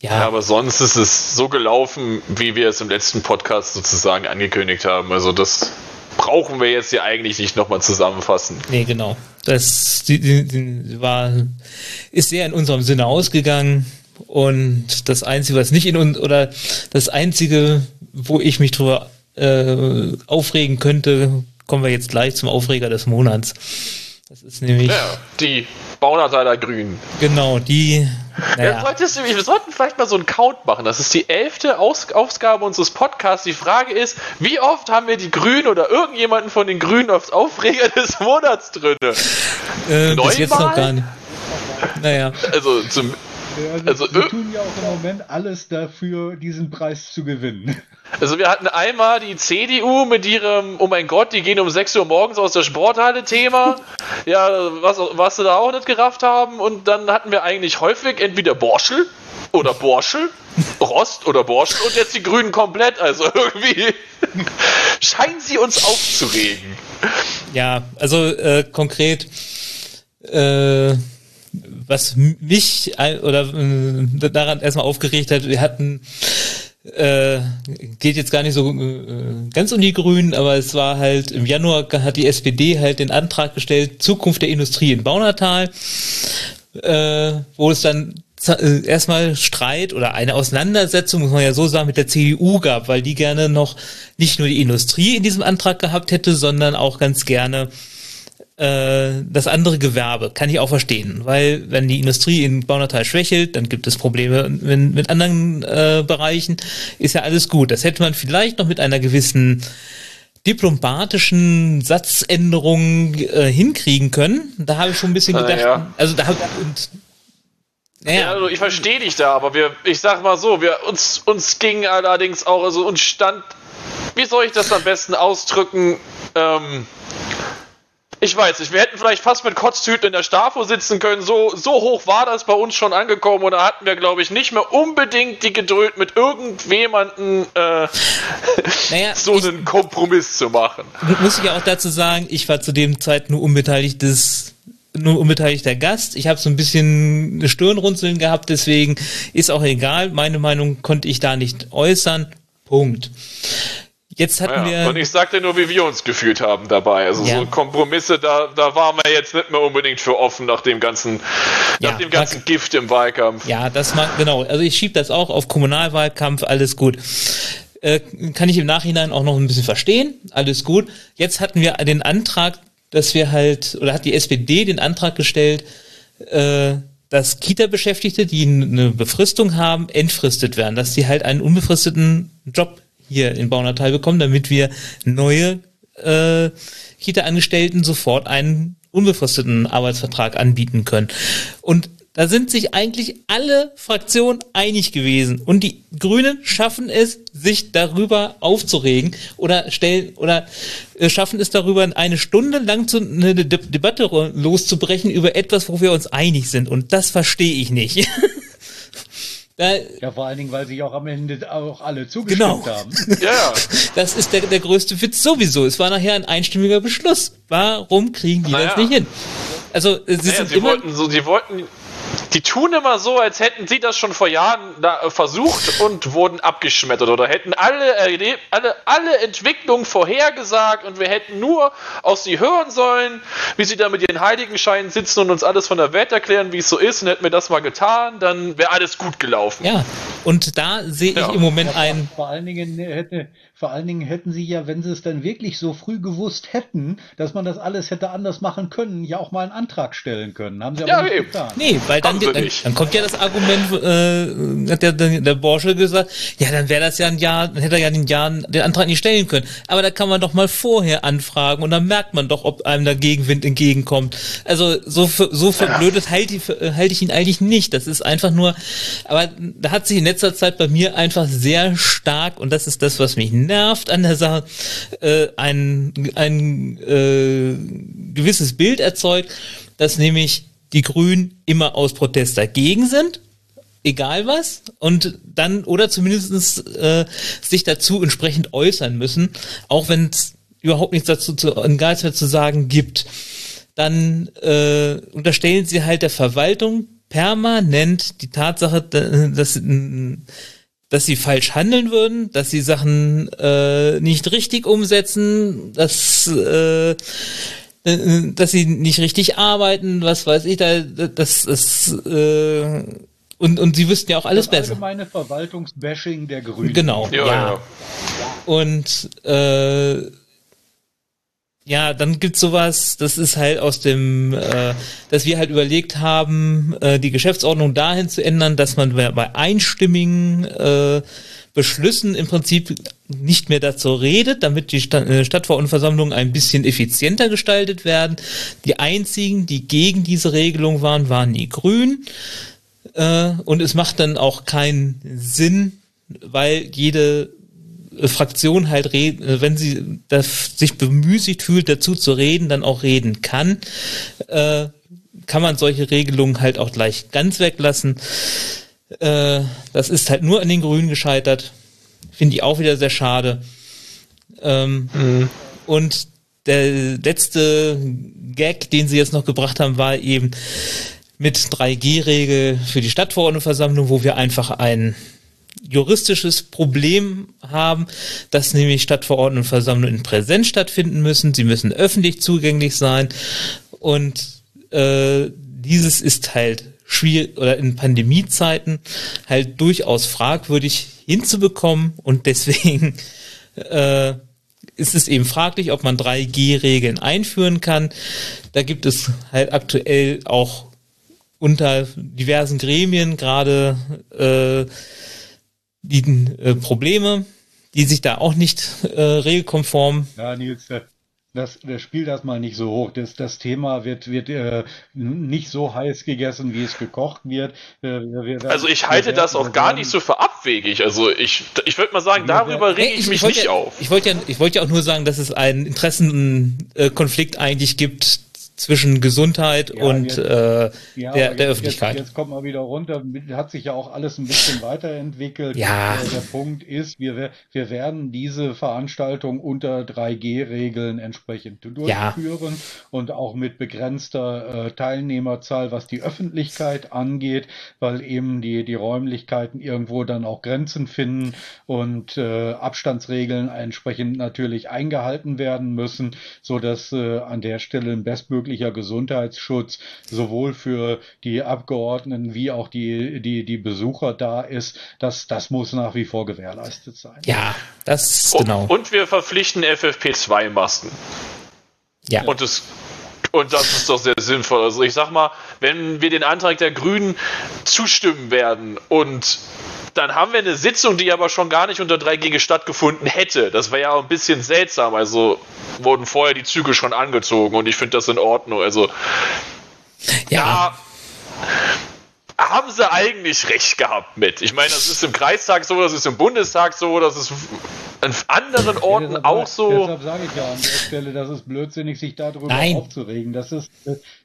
Ja. ja. aber sonst ist es so gelaufen, wie wir es im letzten Podcast sozusagen angekündigt haben. Also das brauchen wir jetzt ja eigentlich nicht nochmal zusammenfassen. Nee, genau. Das die, die, war, ist sehr in unserem Sinne ausgegangen. Und das Einzige, was nicht in uns, oder das Einzige, wo ich mich drüber äh, aufregen könnte, kommen wir jetzt gleich zum Aufreger des Monats. Das ist nämlich. Ja, die Baunateller Grün. Genau, die. Naja. Ja, wir sollten vielleicht mal so einen Count machen. Das ist die elfte Aus Ausgabe unseres Podcasts. Die Frage ist, wie oft haben wir die Grünen oder irgendjemanden von den Grünen aufs Aufreger des Monats drin? Äh, bis jetzt noch gar nicht. Naja. Also, zum, also, also wir tun ja auch im Moment alles dafür, diesen Preis zu gewinnen. [laughs] Also wir hatten einmal die CDU mit ihrem, oh mein Gott, die gehen um 6 Uhr morgens aus der Sporthalle Thema. [laughs] ja, was, was sie da auch nicht gerafft haben. Und dann hatten wir eigentlich häufig entweder Borschel oder Borschel, [laughs] Rost oder Borschel und jetzt die Grünen komplett. Also irgendwie scheinen sie uns aufzuregen. Ja, also äh, konkret, äh, was mich oder äh, daran erstmal aufgeregt hat, wir hatten äh, geht jetzt gar nicht so äh, ganz um die Grünen, aber es war halt im Januar hat die SPD halt den Antrag gestellt, Zukunft der Industrie in Baunatal, äh, wo es dann äh, erstmal Streit oder eine Auseinandersetzung, muss man ja so sagen, mit der CDU gab, weil die gerne noch nicht nur die Industrie in diesem Antrag gehabt hätte, sondern auch ganz gerne äh, das andere Gewerbe kann ich auch verstehen, weil wenn die Industrie in Baunatal schwächelt, dann gibt es Probleme wenn, mit anderen äh, Bereichen, ist ja alles gut. Das hätte man vielleicht noch mit einer gewissen diplomatischen Satzänderung äh, hinkriegen können. Da habe ich schon ein bisschen gedacht, ja. also da habe und naja. Ja, also ich verstehe dich da, aber wir, ich sag mal so, wir uns uns ging allerdings auch, also uns stand, wie soll ich das am besten ausdrücken? Ähm, ich weiß nicht, wir hätten vielleicht fast mit Kotztüten in der Stafo sitzen können. So, so hoch war das bei uns schon angekommen und da hatten wir, glaube ich, nicht mehr unbedingt die Geduld, mit irgendjemanden äh, [laughs] naja, so ich, einen Kompromiss zu machen. Muss ich ja auch dazu sagen, ich war zu dem Zeit nur unbeteiligtes nur unbeteiligter Gast. Ich habe so ein bisschen eine Stirnrunzeln gehabt, deswegen ist auch egal. Meine Meinung konnte ich da nicht äußern. Punkt. Jetzt hatten ja, wir. Und ich sagte nur, wie wir uns gefühlt haben dabei. Also ja. so Kompromisse, da, da waren wir jetzt nicht mehr unbedingt für offen nach dem ganzen, ja, nach dem ganzen mag, Gift im Wahlkampf. Ja, das mag, genau. Also ich schiebe das auch auf Kommunalwahlkampf, alles gut. Äh, kann ich im Nachhinein auch noch ein bisschen verstehen, alles gut. Jetzt hatten wir den Antrag, dass wir halt, oder hat die SPD den Antrag gestellt, äh, dass Kita-Beschäftigte, die eine Befristung haben, entfristet werden, dass sie halt einen unbefristeten Job hier in Baunatal bekommen, damit wir neue äh, Kita-Angestellten sofort einen unbefristeten Arbeitsvertrag anbieten können. Und da sind sich eigentlich alle Fraktionen einig gewesen. Und die Grünen schaffen es, sich darüber aufzuregen oder stellen oder äh, schaffen es darüber, eine Stunde lang zu, eine De Debatte loszubrechen über etwas, wo wir uns einig sind. Und das verstehe ich nicht. [laughs] Da, ja, vor allen Dingen, weil sich auch am Ende auch alle zugestimmt genau. haben. [laughs] ja. Das ist der, der größte Witz sowieso. Es war nachher ein einstimmiger Beschluss. Warum kriegen die naja. das nicht hin? Also, sie naja, sind sie immer wollten so, sie wollten die tun immer so, als hätten sie das schon vor Jahren da, äh, versucht und wurden abgeschmettert oder hätten alle, alle, alle Entwicklungen vorhergesagt und wir hätten nur aus sie hören sollen, wie sie da mit ihren Heiligenscheinen sitzen und uns alles von der Welt erklären, wie es so ist und hätten wir das mal getan, dann wäre alles gut gelaufen. Ja, und da sehe ich ja. im Moment ein. Vor allen Dingen hätte, vor allen Dingen hätten sie ja, wenn sie es dann wirklich so früh gewusst hätten, dass man das alles hätte anders machen können, ja auch mal einen Antrag stellen können. Haben sie aber ja, nicht eben. getan. Nee, weil dann, dann, dann, kommt ja das Argument, äh, hat der, der Borsche gesagt, ja, dann wäre das ja ein Jahr, dann hätte er ja den Jahr den Antrag nicht stellen können. Aber da kann man doch mal vorher anfragen und dann merkt man doch, ob einem der Gegenwind entgegenkommt. Also so, so verblödet halte ich, halte ich ihn eigentlich nicht. Das ist einfach nur, aber da hat sich in letzter Zeit bei mir einfach sehr stark, und das ist das, was mich nervt an der Sache, äh, ein, ein äh, gewisses Bild erzeugt, dass nämlich die Grünen immer aus Protest dagegen sind, egal was, und dann oder zumindest äh, sich dazu entsprechend äußern müssen, auch wenn es überhaupt nichts dazu zu, nichts mehr zu sagen gibt. Dann äh, unterstellen sie halt der Verwaltung permanent die Tatsache, dass, dass sie falsch handeln würden, dass sie Sachen äh, nicht richtig umsetzen, dass äh, äh, dass sie nicht richtig arbeiten, was weiß ich, da, das ist, äh, und, und sie wüssten ja auch alles das besser. Allgemeine Verwaltungsbashing der Grünen. Genau, ja. ja. Und, äh, ja, dann gibt's sowas, das ist halt aus dem, äh, dass wir halt überlegt haben, äh, die Geschäftsordnung dahin zu ändern, dass man bei einstimmigen äh, Beschlüssen im Prinzip nicht mehr dazu redet, damit die äh, Stadtverordnetenversammlungen ein bisschen effizienter gestaltet werden. Die einzigen, die gegen diese Regelung waren, waren die Grünen. Äh, und es macht dann auch keinen Sinn, weil jede Fraktion halt reden, wenn sie das sich bemüßigt fühlt, dazu zu reden, dann auch reden kann, kann man solche Regelungen halt auch gleich ganz weglassen. Äh, das ist halt nur an den Grünen gescheitert. Finde ich auch wieder sehr schade. Ähm, mhm. Und der letzte Gag, den sie jetzt noch gebracht haben, war eben mit 3G-Regel für die Stadtverordnetenversammlung, wo wir einfach ein juristisches Problem haben, dass nämlich Stadtverordnetenversammlungen in Präsenz stattfinden müssen. Sie müssen öffentlich zugänglich sein. Und äh, dieses ist halt schwierig oder in Pandemiezeiten halt durchaus fragwürdig hinzubekommen und deswegen [laughs] äh, ist es eben fraglich, ob man 3G-Regeln einführen kann. Da gibt es halt aktuell auch unter diversen Gremien gerade äh, die äh, Probleme, die sich da auch nicht äh, regelkonform ja, Nils, das, das spiel das mal nicht so hoch. Das, das Thema wird, wird äh, nicht so heiß gegessen, wie es gekocht wird. Wir, also ich halte das auch gar nicht so für abwegig. Also ich, ich würde mal sagen, darüber rege ich, ich, mich ich nicht ja, auf. Ich wollte ja, ich wollte ja auch nur sagen, dass es einen Interessenkonflikt eigentlich gibt zwischen Gesundheit ja, und jetzt, äh, ja, der, der Öffentlichkeit. Jetzt, jetzt, kommt mal wieder runter, hat sich ja auch alles ein bisschen weiterentwickelt. Ja. Äh, der Punkt ist, wir, wir werden diese Veranstaltung unter 3G-Regeln entsprechend durchführen ja. und auch mit begrenzter äh, Teilnehmerzahl, was die Öffentlichkeit angeht, weil eben die, die Räumlichkeiten irgendwo dann auch Grenzen finden und äh, Abstandsregeln entsprechend natürlich eingehalten werden müssen, so dass äh, an der Stelle ein bestmöglicher möglicher Gesundheitsschutz sowohl für die Abgeordneten wie auch die, die, die Besucher da ist, das, das muss nach wie vor gewährleistet sein. Ja, das genau. Und wir verpflichten FFP2-Masken. Ja. Und das und das ist doch sehr sinnvoll. Also ich sag mal, wenn wir den Antrag der Grünen zustimmen werden und dann haben wir eine Sitzung, die aber schon gar nicht unter 3G stattgefunden hätte. Das wäre ja auch ein bisschen seltsam. Also wurden vorher die Züge schon angezogen und ich finde das in Ordnung. Also ja. ja haben sie eigentlich recht gehabt mit. Ich meine, das ist im Kreistag so, das ist im Bundestag so, das ist an anderen Orten ja, auch so. Deshalb sage ich ja an der Stelle, das ist blödsinnig, sich darüber Nein. aufzuregen. Das ist,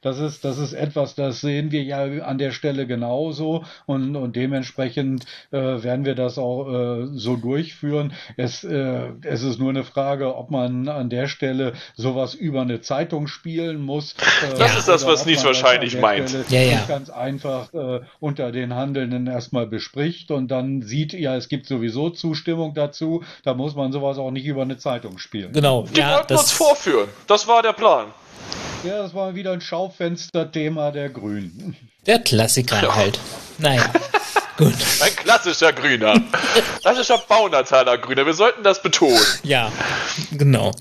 das ist, das ist etwas, das sehen wir ja an der Stelle genauso und, und dementsprechend äh, werden wir das auch äh, so durchführen. Es, äh, es ist nur eine Frage, ob man an der Stelle sowas über eine Zeitung spielen muss. Äh, das ist das, was Nies wahrscheinlich meint. Ja, ja. Ganz einfach äh, unter den Handelnden erstmal bespricht und dann sieht, ja, es gibt sowieso Zustimmung dazu. Da muss man sowas auch nicht über eine Zeitung spielen. Genau. Die ja, wollten uns vorführen. Das war der Plan. Ja, das war wieder ein Schaufensterthema der Grünen. Der Klassiker ja. halt. Naja. [laughs] Gut. Ein klassischer Grüner. Klassischer Baunazaler Grüner. Wir sollten das betonen. Ja, genau.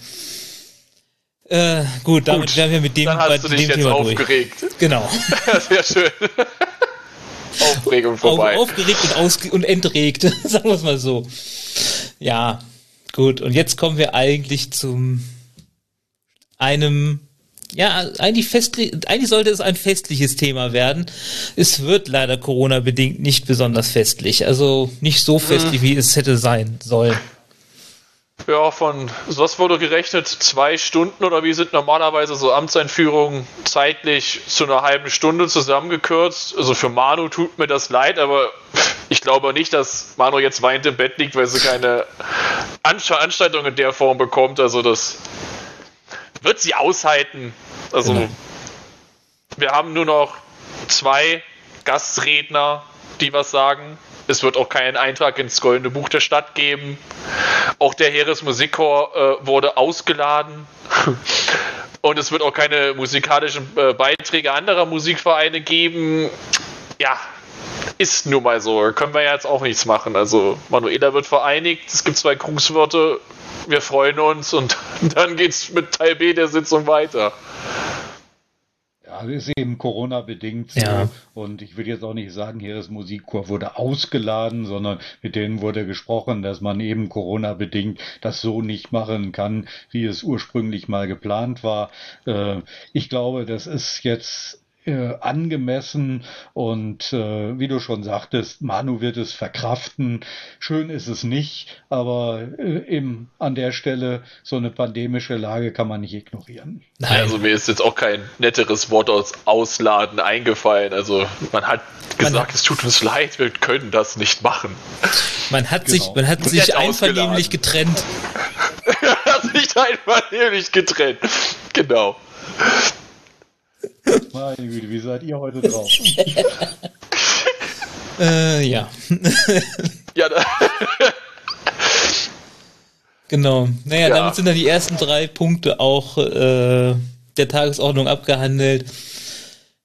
Äh, gut, damit gut, wären wir mit dem dann hast bei du dich jetzt Thema aufgeregt. Durch. Genau. [laughs] Sehr schön. Aufregung vorbei. Auf, aufgeregt und, ausge und entregt, [laughs] sagen wir es mal so. Ja, gut. Und jetzt kommen wir eigentlich zum einem ja, eigentlich festlich, eigentlich sollte es ein festliches Thema werden. Es wird leider Corona-bedingt nicht besonders festlich. Also nicht so festlich, hm. wie es hätte sein sollen. Ja, von was wurde gerechnet? Zwei Stunden oder wie sind normalerweise so Amtseinführungen zeitlich zu einer halben Stunde zusammengekürzt? Also für Manu tut mir das leid, aber ich glaube nicht, dass Manu jetzt weint im Bett liegt, weil sie keine Veranstaltung in der Form bekommt. Also das wird sie aushalten. Also genau. wir haben nur noch zwei Gastredner, die was sagen. Es wird auch keinen Eintrag ins Goldene Buch der Stadt geben. Auch der Heeresmusikchor äh, wurde ausgeladen. Und es wird auch keine musikalischen äh, Beiträge anderer Musikvereine geben. Ja, ist nun mal so. Können wir jetzt auch nichts machen. Also, Manuela wird vereinigt. Es gibt zwei Grußwörter. Wir freuen uns und [laughs] dann geht's mit Teil B der Sitzung weiter. Ja, das ist eben Corona-bedingt so. Ja. Und ich würde jetzt auch nicht sagen, hier das Musikchor wurde ausgeladen, sondern mit denen wurde gesprochen, dass man eben Corona-bedingt das so nicht machen kann, wie es ursprünglich mal geplant war. Äh, ich glaube, das ist jetzt äh, angemessen und äh, wie du schon sagtest, Manu wird es verkraften. Schön ist es nicht, aber äh, eben an der Stelle so eine pandemische Lage kann man nicht ignorieren. Nein. Also mir ist jetzt auch kein netteres Wort aus Ausladen eingefallen. Also man hat gesagt, man, es tut uns leid, wir können das nicht machen. Man hat genau. sich, man hat sich einvernehmlich getrennt. [laughs] hat sich einvernehmlich getrennt. Genau. Meine Güte, wie seid ihr heute drauf? [laughs] äh, ja. ja, da Genau. Naja, ja. damit sind dann die ersten drei Punkte auch äh, der Tagesordnung abgehandelt.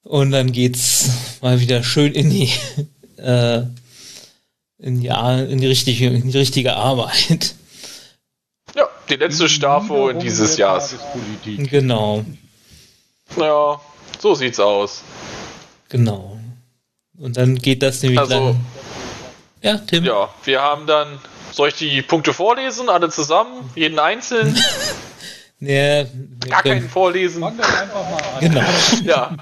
Und dann geht's mal wieder schön in die, [laughs] äh, in, die, in, die richtige, in die richtige Arbeit. Ja, die letzte Staffel dieses Jahres. Genau. Ja, so sieht's aus. Genau. Und dann geht das nämlich also, dann. Ja, Tim. Ja, wir haben dann. Soll ich die Punkte vorlesen? Alle zusammen? Jeden einzeln? [laughs] ja, Gar keinen vorlesen. Fangen wir einfach mal an. Genau. [laughs] ja.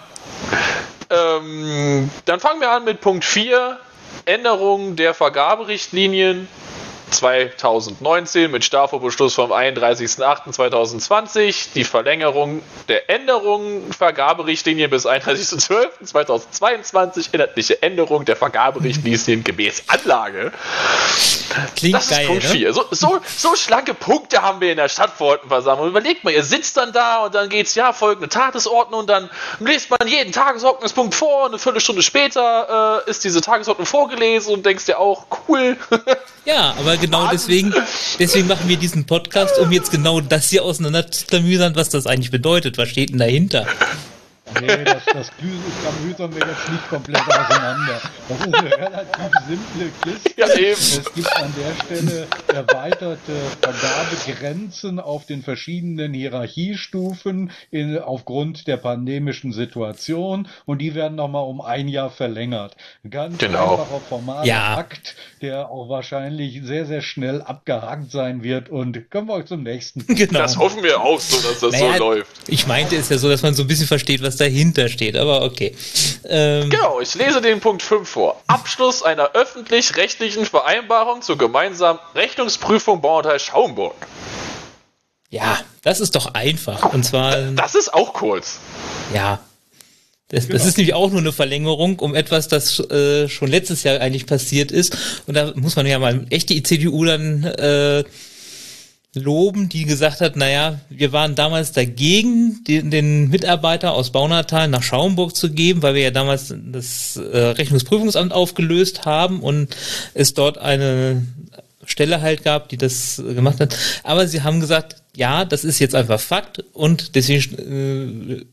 Ähm, dann fangen wir an mit Punkt 4. Änderung der Vergaberichtlinien. 2019 mit Stafo-Beschluss vom 31.08.2020 die Verlängerung der Änderungen Vergaberichtlinie bis 31.12.2022, inhaltliche Änderung der Vergaberichtlinien gemäß Anlage. Klingt das ist geil, Punkt 4. Ne? So, so, so, schlanke Punkte haben wir in der Stadtverordnetenversammlung. Überlegt mal, ihr sitzt dann da und dann geht es ja folgende Tagesordnung und dann lest man jeden Tagesordnungspunkt vor und eine Viertelstunde später äh, ist diese Tagesordnung vorgelesen und denkst dir auch, cool. [laughs] Ja, aber genau deswegen, deswegen machen wir diesen Podcast, um jetzt genau das hier auseinanderzuklamüsern, was das eigentlich bedeutet. Was steht denn dahinter? Nee, das, das klamüsern wir jetzt nicht komplett auseinander. Das ist eine relativ simple Kiste. Ja, eben. Es gibt an der Stelle erweiterte Vergabegrenzen auf den verschiedenen Hierarchiestufen in, aufgrund der pandemischen Situation und die werden nochmal um ein Jahr verlängert. Ganz genau. einfacher formaler ja. Akt, der auch wahrscheinlich sehr, sehr schnell abgehakt sein wird und kommen wir zum nächsten. [laughs] Genau. Das hoffen wir auch so, dass das naja, so läuft. Ich meinte es ja so, dass man so ein bisschen versteht, was dahinter steht, aber okay. Ähm, genau, ich lese den Punkt 5 vor. Abschluss einer öffentlich-rechtlichen Vereinbarung zur gemeinsamen Rechnungsprüfung Bauanteil Schaumburg. Ja, das ist doch einfach. Und zwar. Das ist auch kurz. Ja. Das, genau. das ist nämlich auch nur eine Verlängerung um etwas, das äh, schon letztes Jahr eigentlich passiert ist. Und da muss man ja mal echt die CDU dann äh, loben, die gesagt hat, naja, wir waren damals dagegen, den, den Mitarbeiter aus Baunatal nach Schaumburg zu geben, weil wir ja damals das äh, Rechnungsprüfungsamt aufgelöst haben und es dort eine Stelle halt gab, die das gemacht hat. Aber sie haben gesagt, ja, das ist jetzt einfach Fakt und deswegen äh,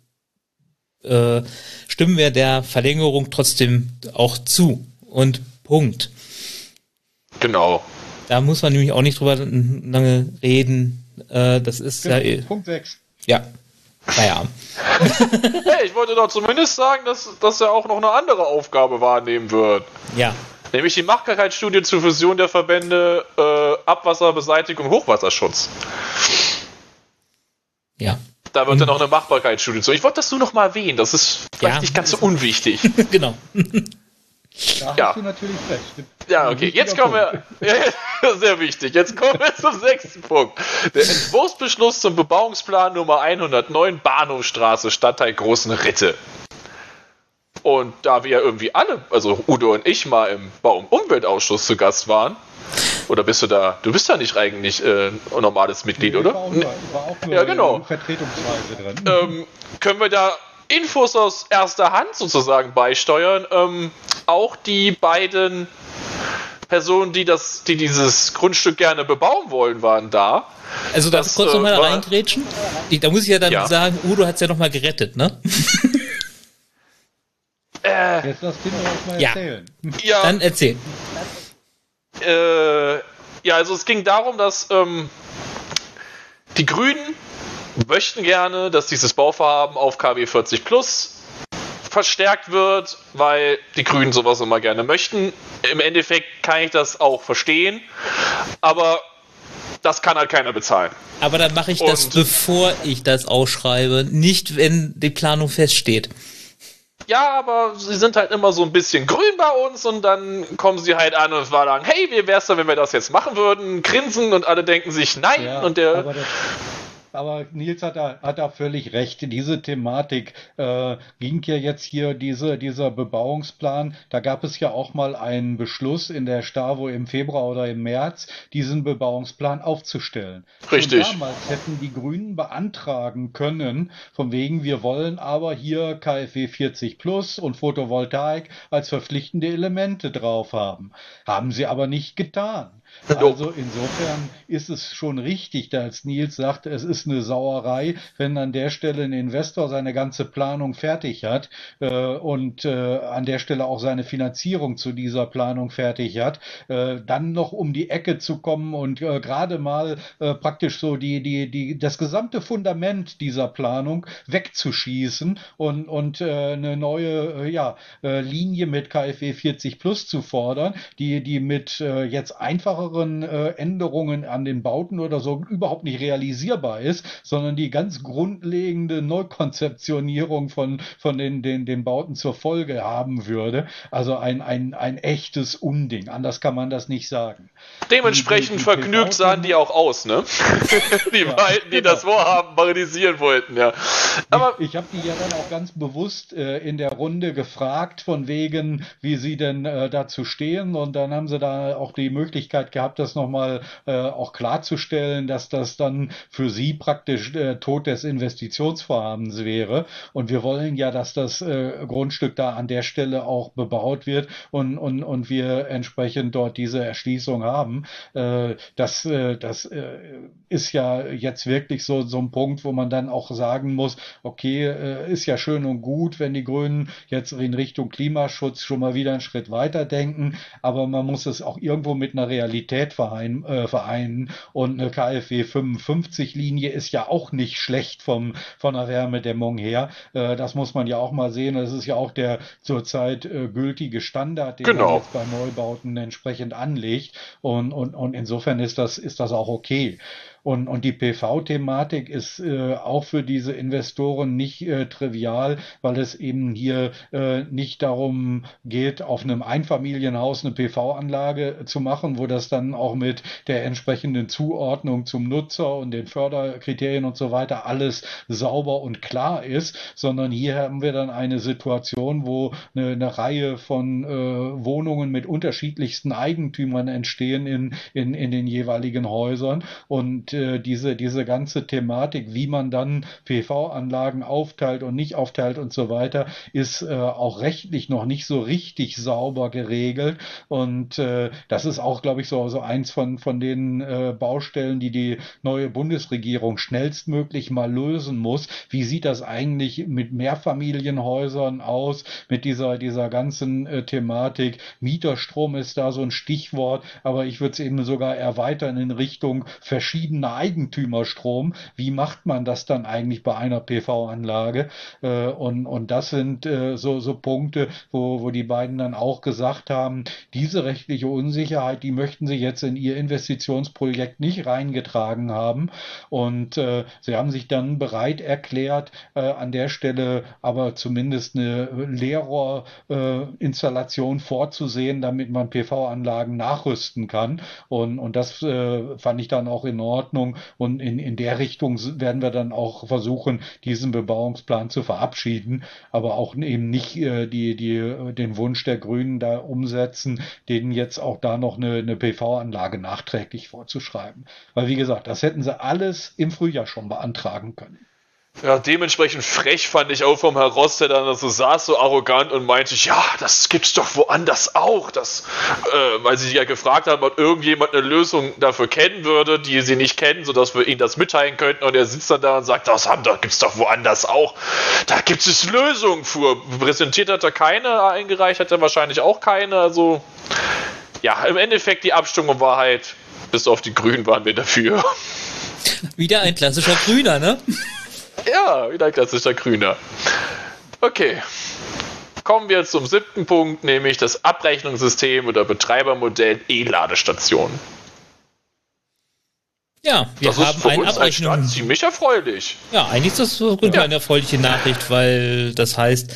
äh, stimmen wir der Verlängerung trotzdem auch zu. Und Punkt. Genau. Da muss man nämlich auch nicht drüber lange reden. Äh, das ist ja. Eh Punkt 6. Ja. Naja. [laughs] [laughs] hey, ich wollte doch zumindest sagen, dass, dass er auch noch eine andere Aufgabe wahrnehmen wird. Ja. Nämlich die Machbarkeitsstudie zur Fusion der Verbände äh, Abwasserbeseitigung Hochwasserschutz. Ja. Da wird dann noch eine Machbarkeitsstudie zu. Ich wollte das nur noch mal erwähnen, das ist vielleicht ja. nicht ganz so unwichtig. [laughs] genau. Da ja. hast du natürlich recht. Ja, okay, jetzt kommen wir. [laughs] sehr wichtig. Jetzt kommen wir zum sechsten Punkt. Der Entwurfsbeschluss zum Bebauungsplan Nummer 109 Bahnhofstraße, Stadtteil Großen Ritte. Und da wir ja irgendwie alle, also Udo und ich, mal im Bau- und Umweltausschuss zu Gast waren, oder bist du da? Du bist ja nicht eigentlich äh, ein normales Mitglied, nee, oder? War auch nur, war auch nur ja, genau. Vertretungsweise drin. Ähm, können wir da Infos aus erster Hand sozusagen beisteuern? Ähm, auch die beiden Personen, die das, die dieses Grundstück gerne bebauen wollen, waren da. Also darf ich kurz äh, nochmal da reingrätschen? da muss ich ja dann ja. sagen, Udo hat es ja nochmal gerettet, ne? [laughs] äh, Jetzt lass Tim mal ja. erzählen. Ja. Dann erzähl. Äh, ja, also es ging darum, dass ähm, die Grünen möchten gerne, dass dieses Bauvorhaben auf KW 40 Plus verstärkt wird, weil die Grünen sowas immer gerne möchten. Im Endeffekt kann ich das auch verstehen, aber das kann halt keiner bezahlen. Aber dann mache ich Und das, bevor ich das ausschreibe, nicht wenn die Planung feststeht. Ja, aber sie sind halt immer so ein bisschen grün bei uns und dann kommen sie halt an und sagen, hey, wie wär's denn, wenn wir das jetzt machen würden? Grinsen und alle denken sich nein ja, und der aber Nils hat da, hat da völlig recht. Diese Thematik äh, ging ja jetzt hier, diese, dieser Bebauungsplan, da gab es ja auch mal einen Beschluss in der Stavo im Februar oder im März, diesen Bebauungsplan aufzustellen. Richtig. Und damals hätten die Grünen beantragen können, von wegen, wir wollen aber hier KfW 40 Plus und Photovoltaik als verpflichtende Elemente drauf haben. Haben sie aber nicht getan. Also insofern ist es schon richtig, dass Nils sagt, es ist eine Sauerei, wenn an der Stelle ein Investor seine ganze Planung fertig hat äh, und äh, an der Stelle auch seine Finanzierung zu dieser Planung fertig hat, äh, dann noch um die Ecke zu kommen und äh, gerade mal äh, praktisch so die, die, die, das gesamte Fundament dieser Planung wegzuschießen und, und äh, eine neue ja, Linie mit KfW 40 Plus zu fordern, die, die mit jetzt einfach einfacheren äh, Änderungen an den Bauten oder so überhaupt nicht realisierbar ist, sondern die ganz grundlegende Neukonzeptionierung von, von den, den, den Bauten zur Folge haben würde. Also ein, ein, ein echtes Unding. Anders kann man das nicht sagen. Dementsprechend die, die, die vergnügt sahen die auch aus, ne? [laughs] die ja, beiden, die genau. das Vorhaben parodisieren wollten, ja. Aber ich, ich habe die ja dann auch ganz bewusst äh, in der Runde gefragt, von wegen, wie sie denn äh, dazu stehen. Und dann haben sie da auch die Möglichkeit gehabt, das nochmal äh, auch klarzustellen, dass das dann für sie praktisch äh, Tod des Investitionsvorhabens wäre. Und wir wollen ja, dass das äh, Grundstück da an der Stelle auch bebaut wird und, und, und wir entsprechend dort diese Erschließung haben. Äh, das äh, das äh, ist ja jetzt wirklich so, so ein Punkt, wo man dann auch sagen muss, okay, äh, ist ja schön und gut, wenn die Grünen jetzt in Richtung Klimaschutz schon mal wieder einen Schritt weiter denken, aber man muss es auch irgendwo mit einer Realität verein, äh, vereinen und eine KfW 55 Linie ist ja auch nicht schlecht vom, von der Wärmedämmung her. Äh, das muss man ja auch mal sehen. Das ist ja auch der zurzeit äh, gültige Standard, den genau. man jetzt bei Neubauten entsprechend anlegt und, und, und insofern ist das, ist das auch okay. Und, und die PV-Thematik ist äh, auch für diese Investoren nicht äh, trivial, weil es eben hier äh, nicht darum geht, auf einem Einfamilienhaus eine PV-Anlage zu machen, wo das dann auch mit der entsprechenden Zuordnung zum Nutzer und den Förderkriterien und so weiter alles sauber und klar ist, sondern hier haben wir dann eine Situation, wo eine, eine Reihe von äh, Wohnungen mit unterschiedlichsten Eigentümern entstehen in, in, in den jeweiligen Häusern. Und äh, diese, diese ganze Thematik, wie man dann PV-Anlagen aufteilt und nicht aufteilt und so weiter, ist äh, auch rechtlich noch nicht so richtig sauber geregelt. Und äh, das ist auch, glaube ich, so, so eins von, von den äh, Baustellen, die die neue Bundesregierung schnellstmöglich mal lösen muss. Wie sieht das eigentlich mit Mehrfamilienhäusern aus, mit dieser, dieser ganzen äh, Thematik? Mieterstrom ist da so ein Stichwort, aber ich würde es eben sogar erweitern in Richtung verschiedener Eigentümerstrom. Wie macht man das dann eigentlich bei einer PV-Anlage? Äh, und, und das sind äh, so, so Punkte, wo, wo die beiden dann auch gesagt haben, diese rechtliche Unsicherheit, die möchten sie jetzt in ihr Investitionsprojekt nicht reingetragen haben. Und äh, sie haben sich dann bereit erklärt, äh, an der Stelle aber zumindest eine Leerrohrinstallation äh, vorzusehen, damit man PV-Anlagen nachrüsten kann. Und, und das äh, fand ich dann auch in Ordnung. Ordnung. Und in, in der Richtung werden wir dann auch versuchen, diesen Bebauungsplan zu verabschieden, aber auch eben nicht äh, die, die, den Wunsch der Grünen da umsetzen, denen jetzt auch da noch eine, eine PV-Anlage nachträglich vorzuschreiben. Weil, wie gesagt, das hätten sie alles im Frühjahr schon beantragen können. Ja, dementsprechend frech fand ich auch vom Herr Ross, der dann so saß, so arrogant und meinte, ja, das gibt's doch woanders auch. Das, äh, weil sie ja gefragt haben, ob irgendjemand eine Lösung dafür kennen würde, die sie nicht kennen, sodass wir ihnen das mitteilen könnten. Und er sitzt dann da und sagt, das haben doch, gibt's doch woanders auch. Da gibt es Lösungen für. Präsentiert hat er keine, eingereicht hat er wahrscheinlich auch keine. Also, ja, im Endeffekt die Abstimmung war halt, bis auf die Grünen waren wir dafür. Wieder ein klassischer Grüner, ne? [laughs] Ja, wieder ein klassischer Grüner. Okay. Kommen wir zum siebten Punkt, nämlich das Abrechnungssystem oder Betreibermodell E-Ladestation. Ja, wir das haben ein Abrechnung. ziemlich erfreulich. Ja, eigentlich ist das sogar ja. eine erfreuliche Nachricht, weil das heißt,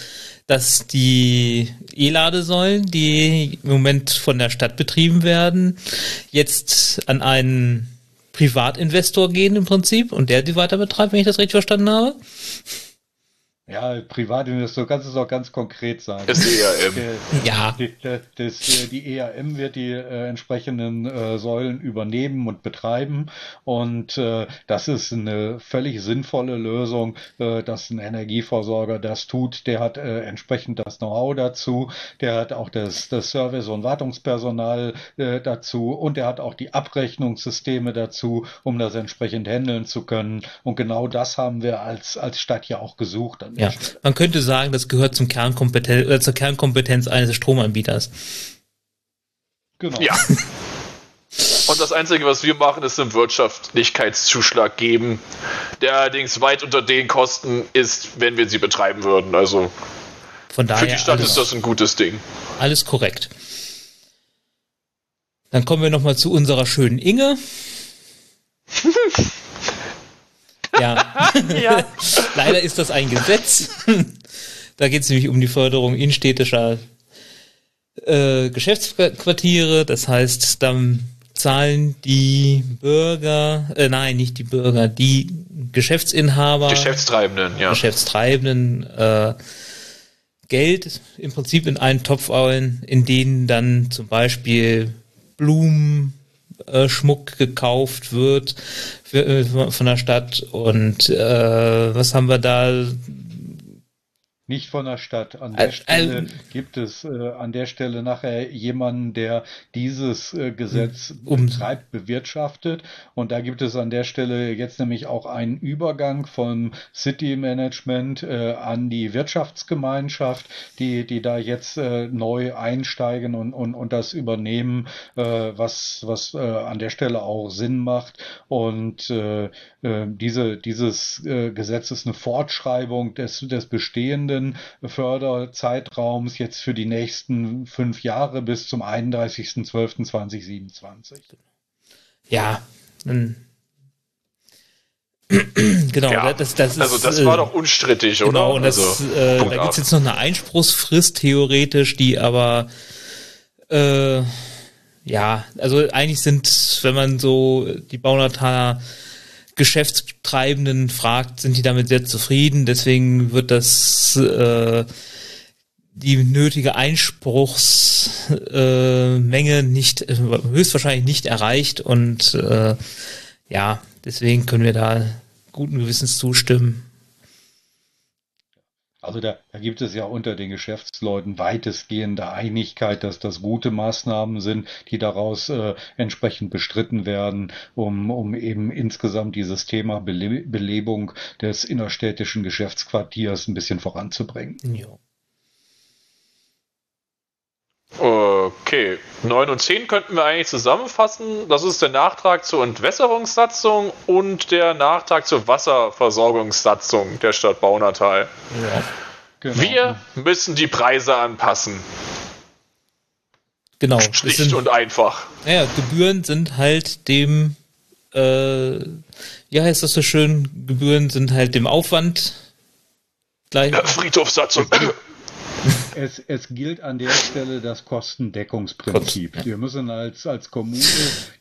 dass die E-Ladesäulen, die im Moment von der Stadt betrieben werden, jetzt an einen Privatinvestor gehen im Prinzip und der die weiter betreibt, wenn ich das richtig verstanden habe. Ja, Privatinvestor kannst du es auch ganz konkret sagen. Das ERM. ja. Die, das, die ERM wird die äh, entsprechenden äh, Säulen übernehmen und betreiben. Und äh, das ist eine völlig sinnvolle Lösung, äh, dass ein Energieversorger das tut. Der hat äh, entsprechend das Know-how dazu. Der hat auch das, das Service- und Wartungspersonal äh, dazu. Und der hat auch die Abrechnungssysteme dazu, um das entsprechend handeln zu können. Und genau das haben wir als, als Stadt ja auch gesucht ja, man könnte sagen, das gehört zum Kernkompetenz, äh, zur Kernkompetenz eines Stromanbieters. Genau. Ja. Und das Einzige, was wir machen, ist einen Wirtschaftlichkeitszuschlag geben, der allerdings weit unter den Kosten ist, wenn wir sie betreiben würden. Also Von daher für die Stadt ist das ein gutes Ding. Alles korrekt. Dann kommen wir nochmal zu unserer schönen Inge. [laughs] ja. [laughs] ja. [laughs] Leider ist das ein Gesetz. [laughs] da geht es nämlich um die Förderung instädtischer äh, Geschäftsquartiere. Das heißt, dann zahlen die Bürger, äh, nein, nicht die Bürger, die Geschäftsinhaber, Geschäftstreibenden, ja. Geschäftstreibenden äh, Geld im Prinzip in einen Topf ein, in denen dann zum Beispiel Blumen, Schmuck gekauft wird für, äh, von der Stadt. Und äh, was haben wir da nicht von der Stadt. An der äh, Stelle äh, gibt es äh, an der Stelle nachher jemanden, der dieses äh, Gesetz um. betreibt, bewirtschaftet. Und da gibt es an der Stelle jetzt nämlich auch einen Übergang von City Management äh, an die Wirtschaftsgemeinschaft, die, die da jetzt äh, neu einsteigen und, und, und das übernehmen, was, was an der Stelle auch Sinn macht. Und diese, dieses Gesetz ist eine Fortschreibung des, des Bestehenden bestehenden Förderzeitraums jetzt für die nächsten fünf Jahre bis zum 31.12.2027. Ja, [clears throat] genau, ja, das, das ist, also das war äh, doch unstrittig, genau, oder? Genau, und das, also, äh, da gibt es jetzt noch eine Einspruchsfrist theoretisch, die aber äh, ja, also eigentlich sind, wenn man so die Baunataler Geschäftstreibenden fragt, sind die damit sehr zufrieden. Deswegen wird das äh, die nötige Einspruchsmenge äh, nicht, höchstwahrscheinlich nicht erreicht. Und äh, ja, deswegen können wir da guten Gewissens zustimmen. Also da, da, gibt es ja unter den Geschäftsleuten weitestgehende Einigkeit, dass das gute Maßnahmen sind, die daraus äh, entsprechend bestritten werden, um, um eben insgesamt dieses Thema Bele Belebung des innerstädtischen Geschäftsquartiers ein bisschen voranzubringen. Ja. Okay, 9 und 10 könnten wir eigentlich zusammenfassen. Das ist der Nachtrag zur Entwässerungssatzung und der Nachtrag zur Wasserversorgungssatzung der Stadt Baunatal. Ja, genau. Wir müssen die Preise anpassen. Genau. Schlicht sind, und einfach. Naja, Gebühren sind halt dem, äh, wie heißt das so schön? Gebühren sind halt dem Aufwand gleich. Friedhofssatzung. [laughs] Es, es gilt an der Stelle das Kostendeckungsprinzip. Wir müssen als, als Kommune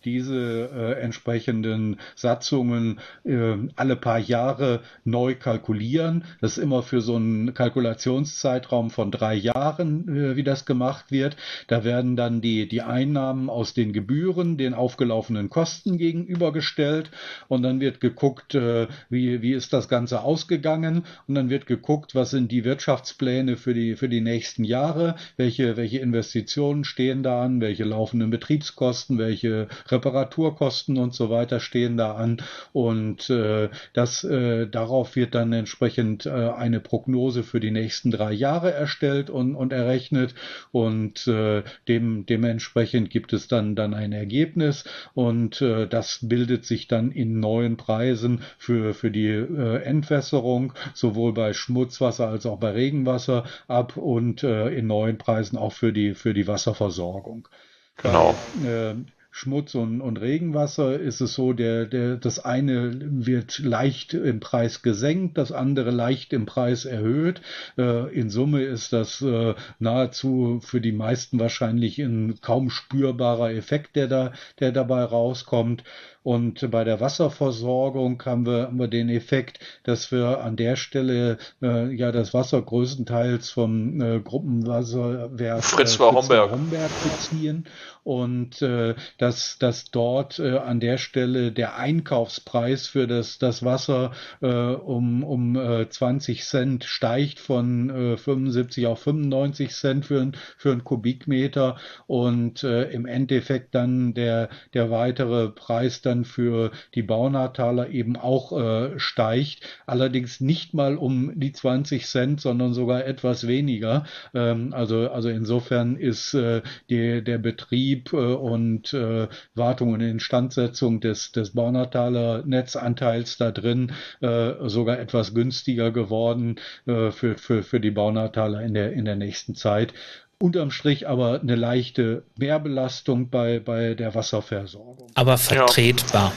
diese äh, entsprechenden Satzungen äh, alle paar Jahre neu kalkulieren. Das ist immer für so einen Kalkulationszeitraum von drei Jahren, äh, wie das gemacht wird. Da werden dann die, die Einnahmen aus den Gebühren den aufgelaufenen Kosten gegenübergestellt und dann wird geguckt, äh, wie, wie ist das Ganze ausgegangen und dann wird geguckt, was sind die Wirtschaftspläne für die, für die nächsten Jahre, welche, welche Investitionen stehen da an, welche laufenden Betriebskosten, welche Reparaturkosten und so weiter stehen da an? Und äh, das äh, darauf wird dann entsprechend äh, eine Prognose für die nächsten drei Jahre erstellt und, und errechnet. Und äh, dem, dementsprechend gibt es dann, dann ein Ergebnis. Und äh, das bildet sich dann in neuen Preisen für, für die äh, Entwässerung, sowohl bei Schmutzwasser als auch bei Regenwasser ab. Und äh, in neuen Preisen auch für die, für die Wasserversorgung. Genau. Bei, äh, Schmutz und, und Regenwasser ist es so, der, der, das eine wird leicht im Preis gesenkt, das andere leicht im Preis erhöht. Äh, in Summe ist das äh, nahezu für die meisten wahrscheinlich ein kaum spürbarer Effekt, der da, der dabei rauskommt. Und bei der Wasserversorgung haben wir, haben wir den Effekt, dass wir an der Stelle äh, ja das Wasser größtenteils vom äh, Gruppenwasserwerk Fritz äh, Homberg. Homberg beziehen und äh, dass, dass dort äh, an der Stelle der Einkaufspreis für das, das Wasser äh, um, um äh, 20 Cent steigt von äh, 75 auf 95 Cent für, ein, für einen Kubikmeter und äh, im Endeffekt dann der, der weitere Preis dann für die Baunataler eben auch äh, steigt. Allerdings nicht mal um die 20 Cent, sondern sogar etwas weniger. Ähm, also, also insofern ist äh, die, der Betrieb äh, und äh, Wartung und Instandsetzung des, des Baunataler Netzanteils da drin äh, sogar etwas günstiger geworden äh, für, für, für die Baunataler in der, in der nächsten Zeit. Unterm Strich aber eine leichte Mehrbelastung bei, bei der Wasserversorgung. Aber vertretbar. Ja.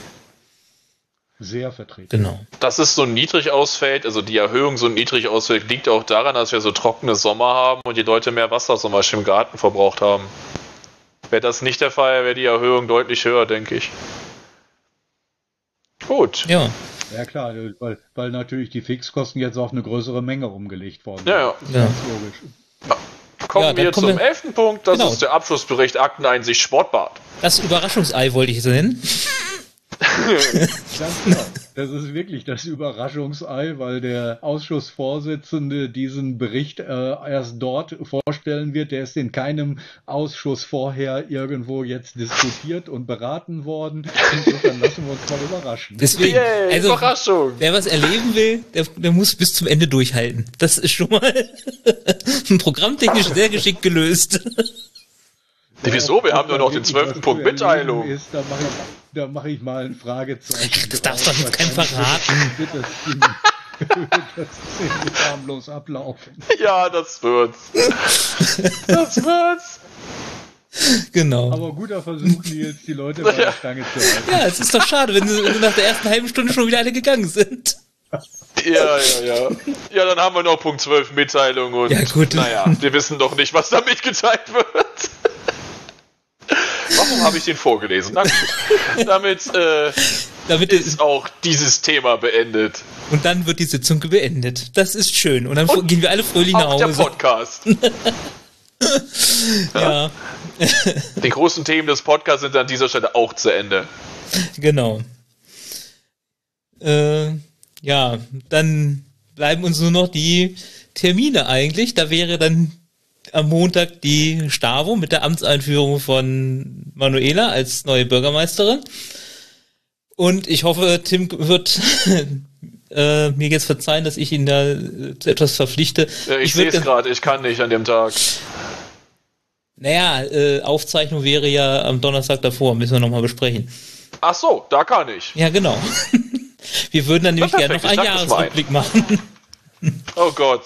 Sehr vertreten. Genau. Dass es so niedrig ausfällt, also die Erhöhung so niedrig ausfällt, liegt auch daran, dass wir so trockene Sommer haben und die Leute mehr Wasser zum Beispiel im Garten verbraucht haben. Wäre das nicht der Fall, wäre die Erhöhung deutlich höher, denke ich. Gut. Ja. Ja klar, weil, weil natürlich die Fixkosten jetzt auf eine größere Menge umgelegt worden sind. Ja, ja. ja. Ganz logisch. Kommen ja, wir zum elften Punkt, das genau. ist der Abschlussbericht Akteneinsicht Sportbad. Das Überraschungsei wollte ich so nennen. [laughs] Das ist wirklich das Überraschungsei, weil der Ausschussvorsitzende diesen Bericht äh, erst dort vorstellen wird. Der ist in keinem Ausschuss vorher irgendwo jetzt diskutiert und beraten worden. Insofern lassen wir uns mal überraschen. Deswegen, Yay, also, Überraschung. Wer was erleben will, der, der, muss bis zum Ende durchhalten. Das ist schon mal [laughs] programmtechnisch sehr geschickt gelöst. Wieso? Wir haben nur noch den zwölften Punkt Mitteilung. Ist, da mache ich, da mach ich mal ein Fragezeichen. Das darfst du doch jetzt kein verraten. Wird das ziemlich [laughs] harmlos ablaufen. Ja, das wird's. Das wird's. Genau. Aber guter Versuch, Nils, die Leute bei der Stange zu halten. Ja, es ist doch schade, wenn, sie, nach der ersten halben Stunde schon wieder alle gegangen sind. Ja, ja, ja. Ja, dann haben wir noch Punkt 12 Mitteilung und ja, gut. naja, wir wissen doch nicht, was da mitgeteilt wird. Warum habe ich den vorgelesen? Na [laughs] gut. Damit, äh, Damit ist auch dieses Thema beendet. Und dann wird die Sitzung beendet. Das ist schön. Und dann und gehen wir alle fröhlich nach Hause. der Podcast. [laughs] ja. [laughs] Die großen Themen des Podcasts sind an dieser Stelle auch zu Ende. Genau. Äh, ja, dann bleiben uns nur noch die Termine eigentlich. Da wäre dann am Montag die Stavo mit der Amtseinführung von Manuela als neue Bürgermeisterin. Und ich hoffe, Tim wird [laughs] äh, mir jetzt verzeihen, dass ich ihn da etwas verpflichte. Ja, ich, ich sehe es gerade, ich kann nicht an dem Tag. Naja, äh, Aufzeichnung wäre ja am Donnerstag davor, müssen wir nochmal besprechen. Ach so, da kann ich. Ja, genau. [laughs] wir würden dann nämlich gerne noch einen Jahresrückblick machen. oh Gott.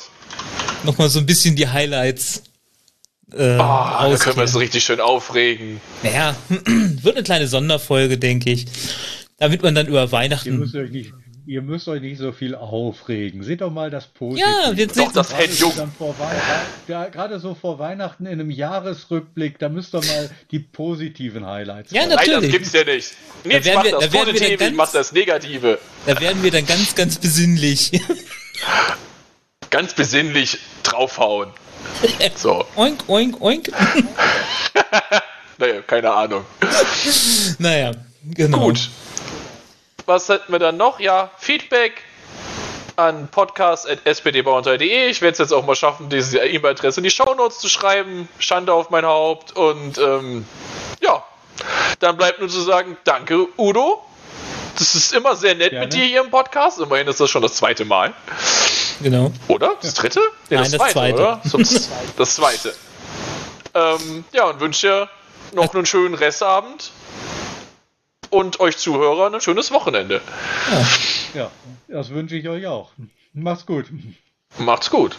Nochmal so ein bisschen die Highlights äh, oh, da können wir uns richtig schön aufregen. Naja, [clears throat] wird eine kleine Sonderfolge, denke ich. Damit man dann über Weihnachten. Ihr müsst euch nicht, ihr müsst euch nicht so viel aufregen. Seht doch mal das Positive. Ja, wir doch, das hält jung. Ja, gerade so vor Weihnachten in einem Jahresrückblick, da müsst ihr mal die positiven Highlights Ja, natürlich. Nein, das gibt's ja nicht. Nils da macht wir, das da Positive, ganz, ich mach das Negative. Da werden wir dann ganz, ganz besinnlich. ganz besinnlich draufhauen. [laughs] So. Oink, oink, oink. [laughs] naja, keine Ahnung. [laughs] Naja, genau. Gut. Was hätten wir dann noch? Ja, Feedback an podcast.spdbauernteil.de. Ich werde es jetzt auch mal schaffen, diese E-Mail-Adresse in die Shownotes zu schreiben. Schande auf mein Haupt. Und ähm, ja, dann bleibt nur zu sagen, danke Udo. Das ist immer sehr nett Gerne. mit dir hier im Podcast. Immerhin ist das schon das zweite Mal. Genau. Oder? Das dritte? Nee, Nein, das, das zweite, oder? [laughs] das zweite. Ähm, ja, und wünsche dir noch einen schönen Restabend und euch Zuhörern ein schönes Wochenende. Ja, ja das wünsche ich euch auch. Macht's gut. Macht's gut.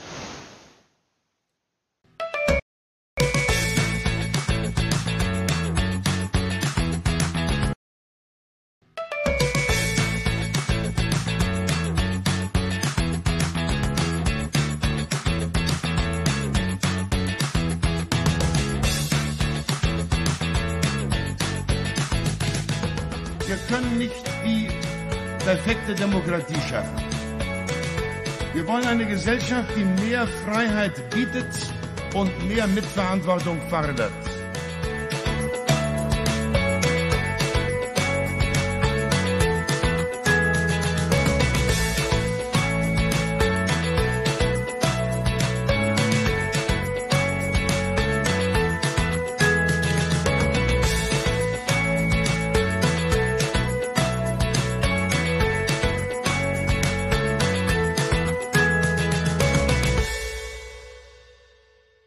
Perfekte Demokratie schaffen. Wir wollen eine Gesellschaft, die mehr Freiheit bietet und mehr Mitverantwortung fordert.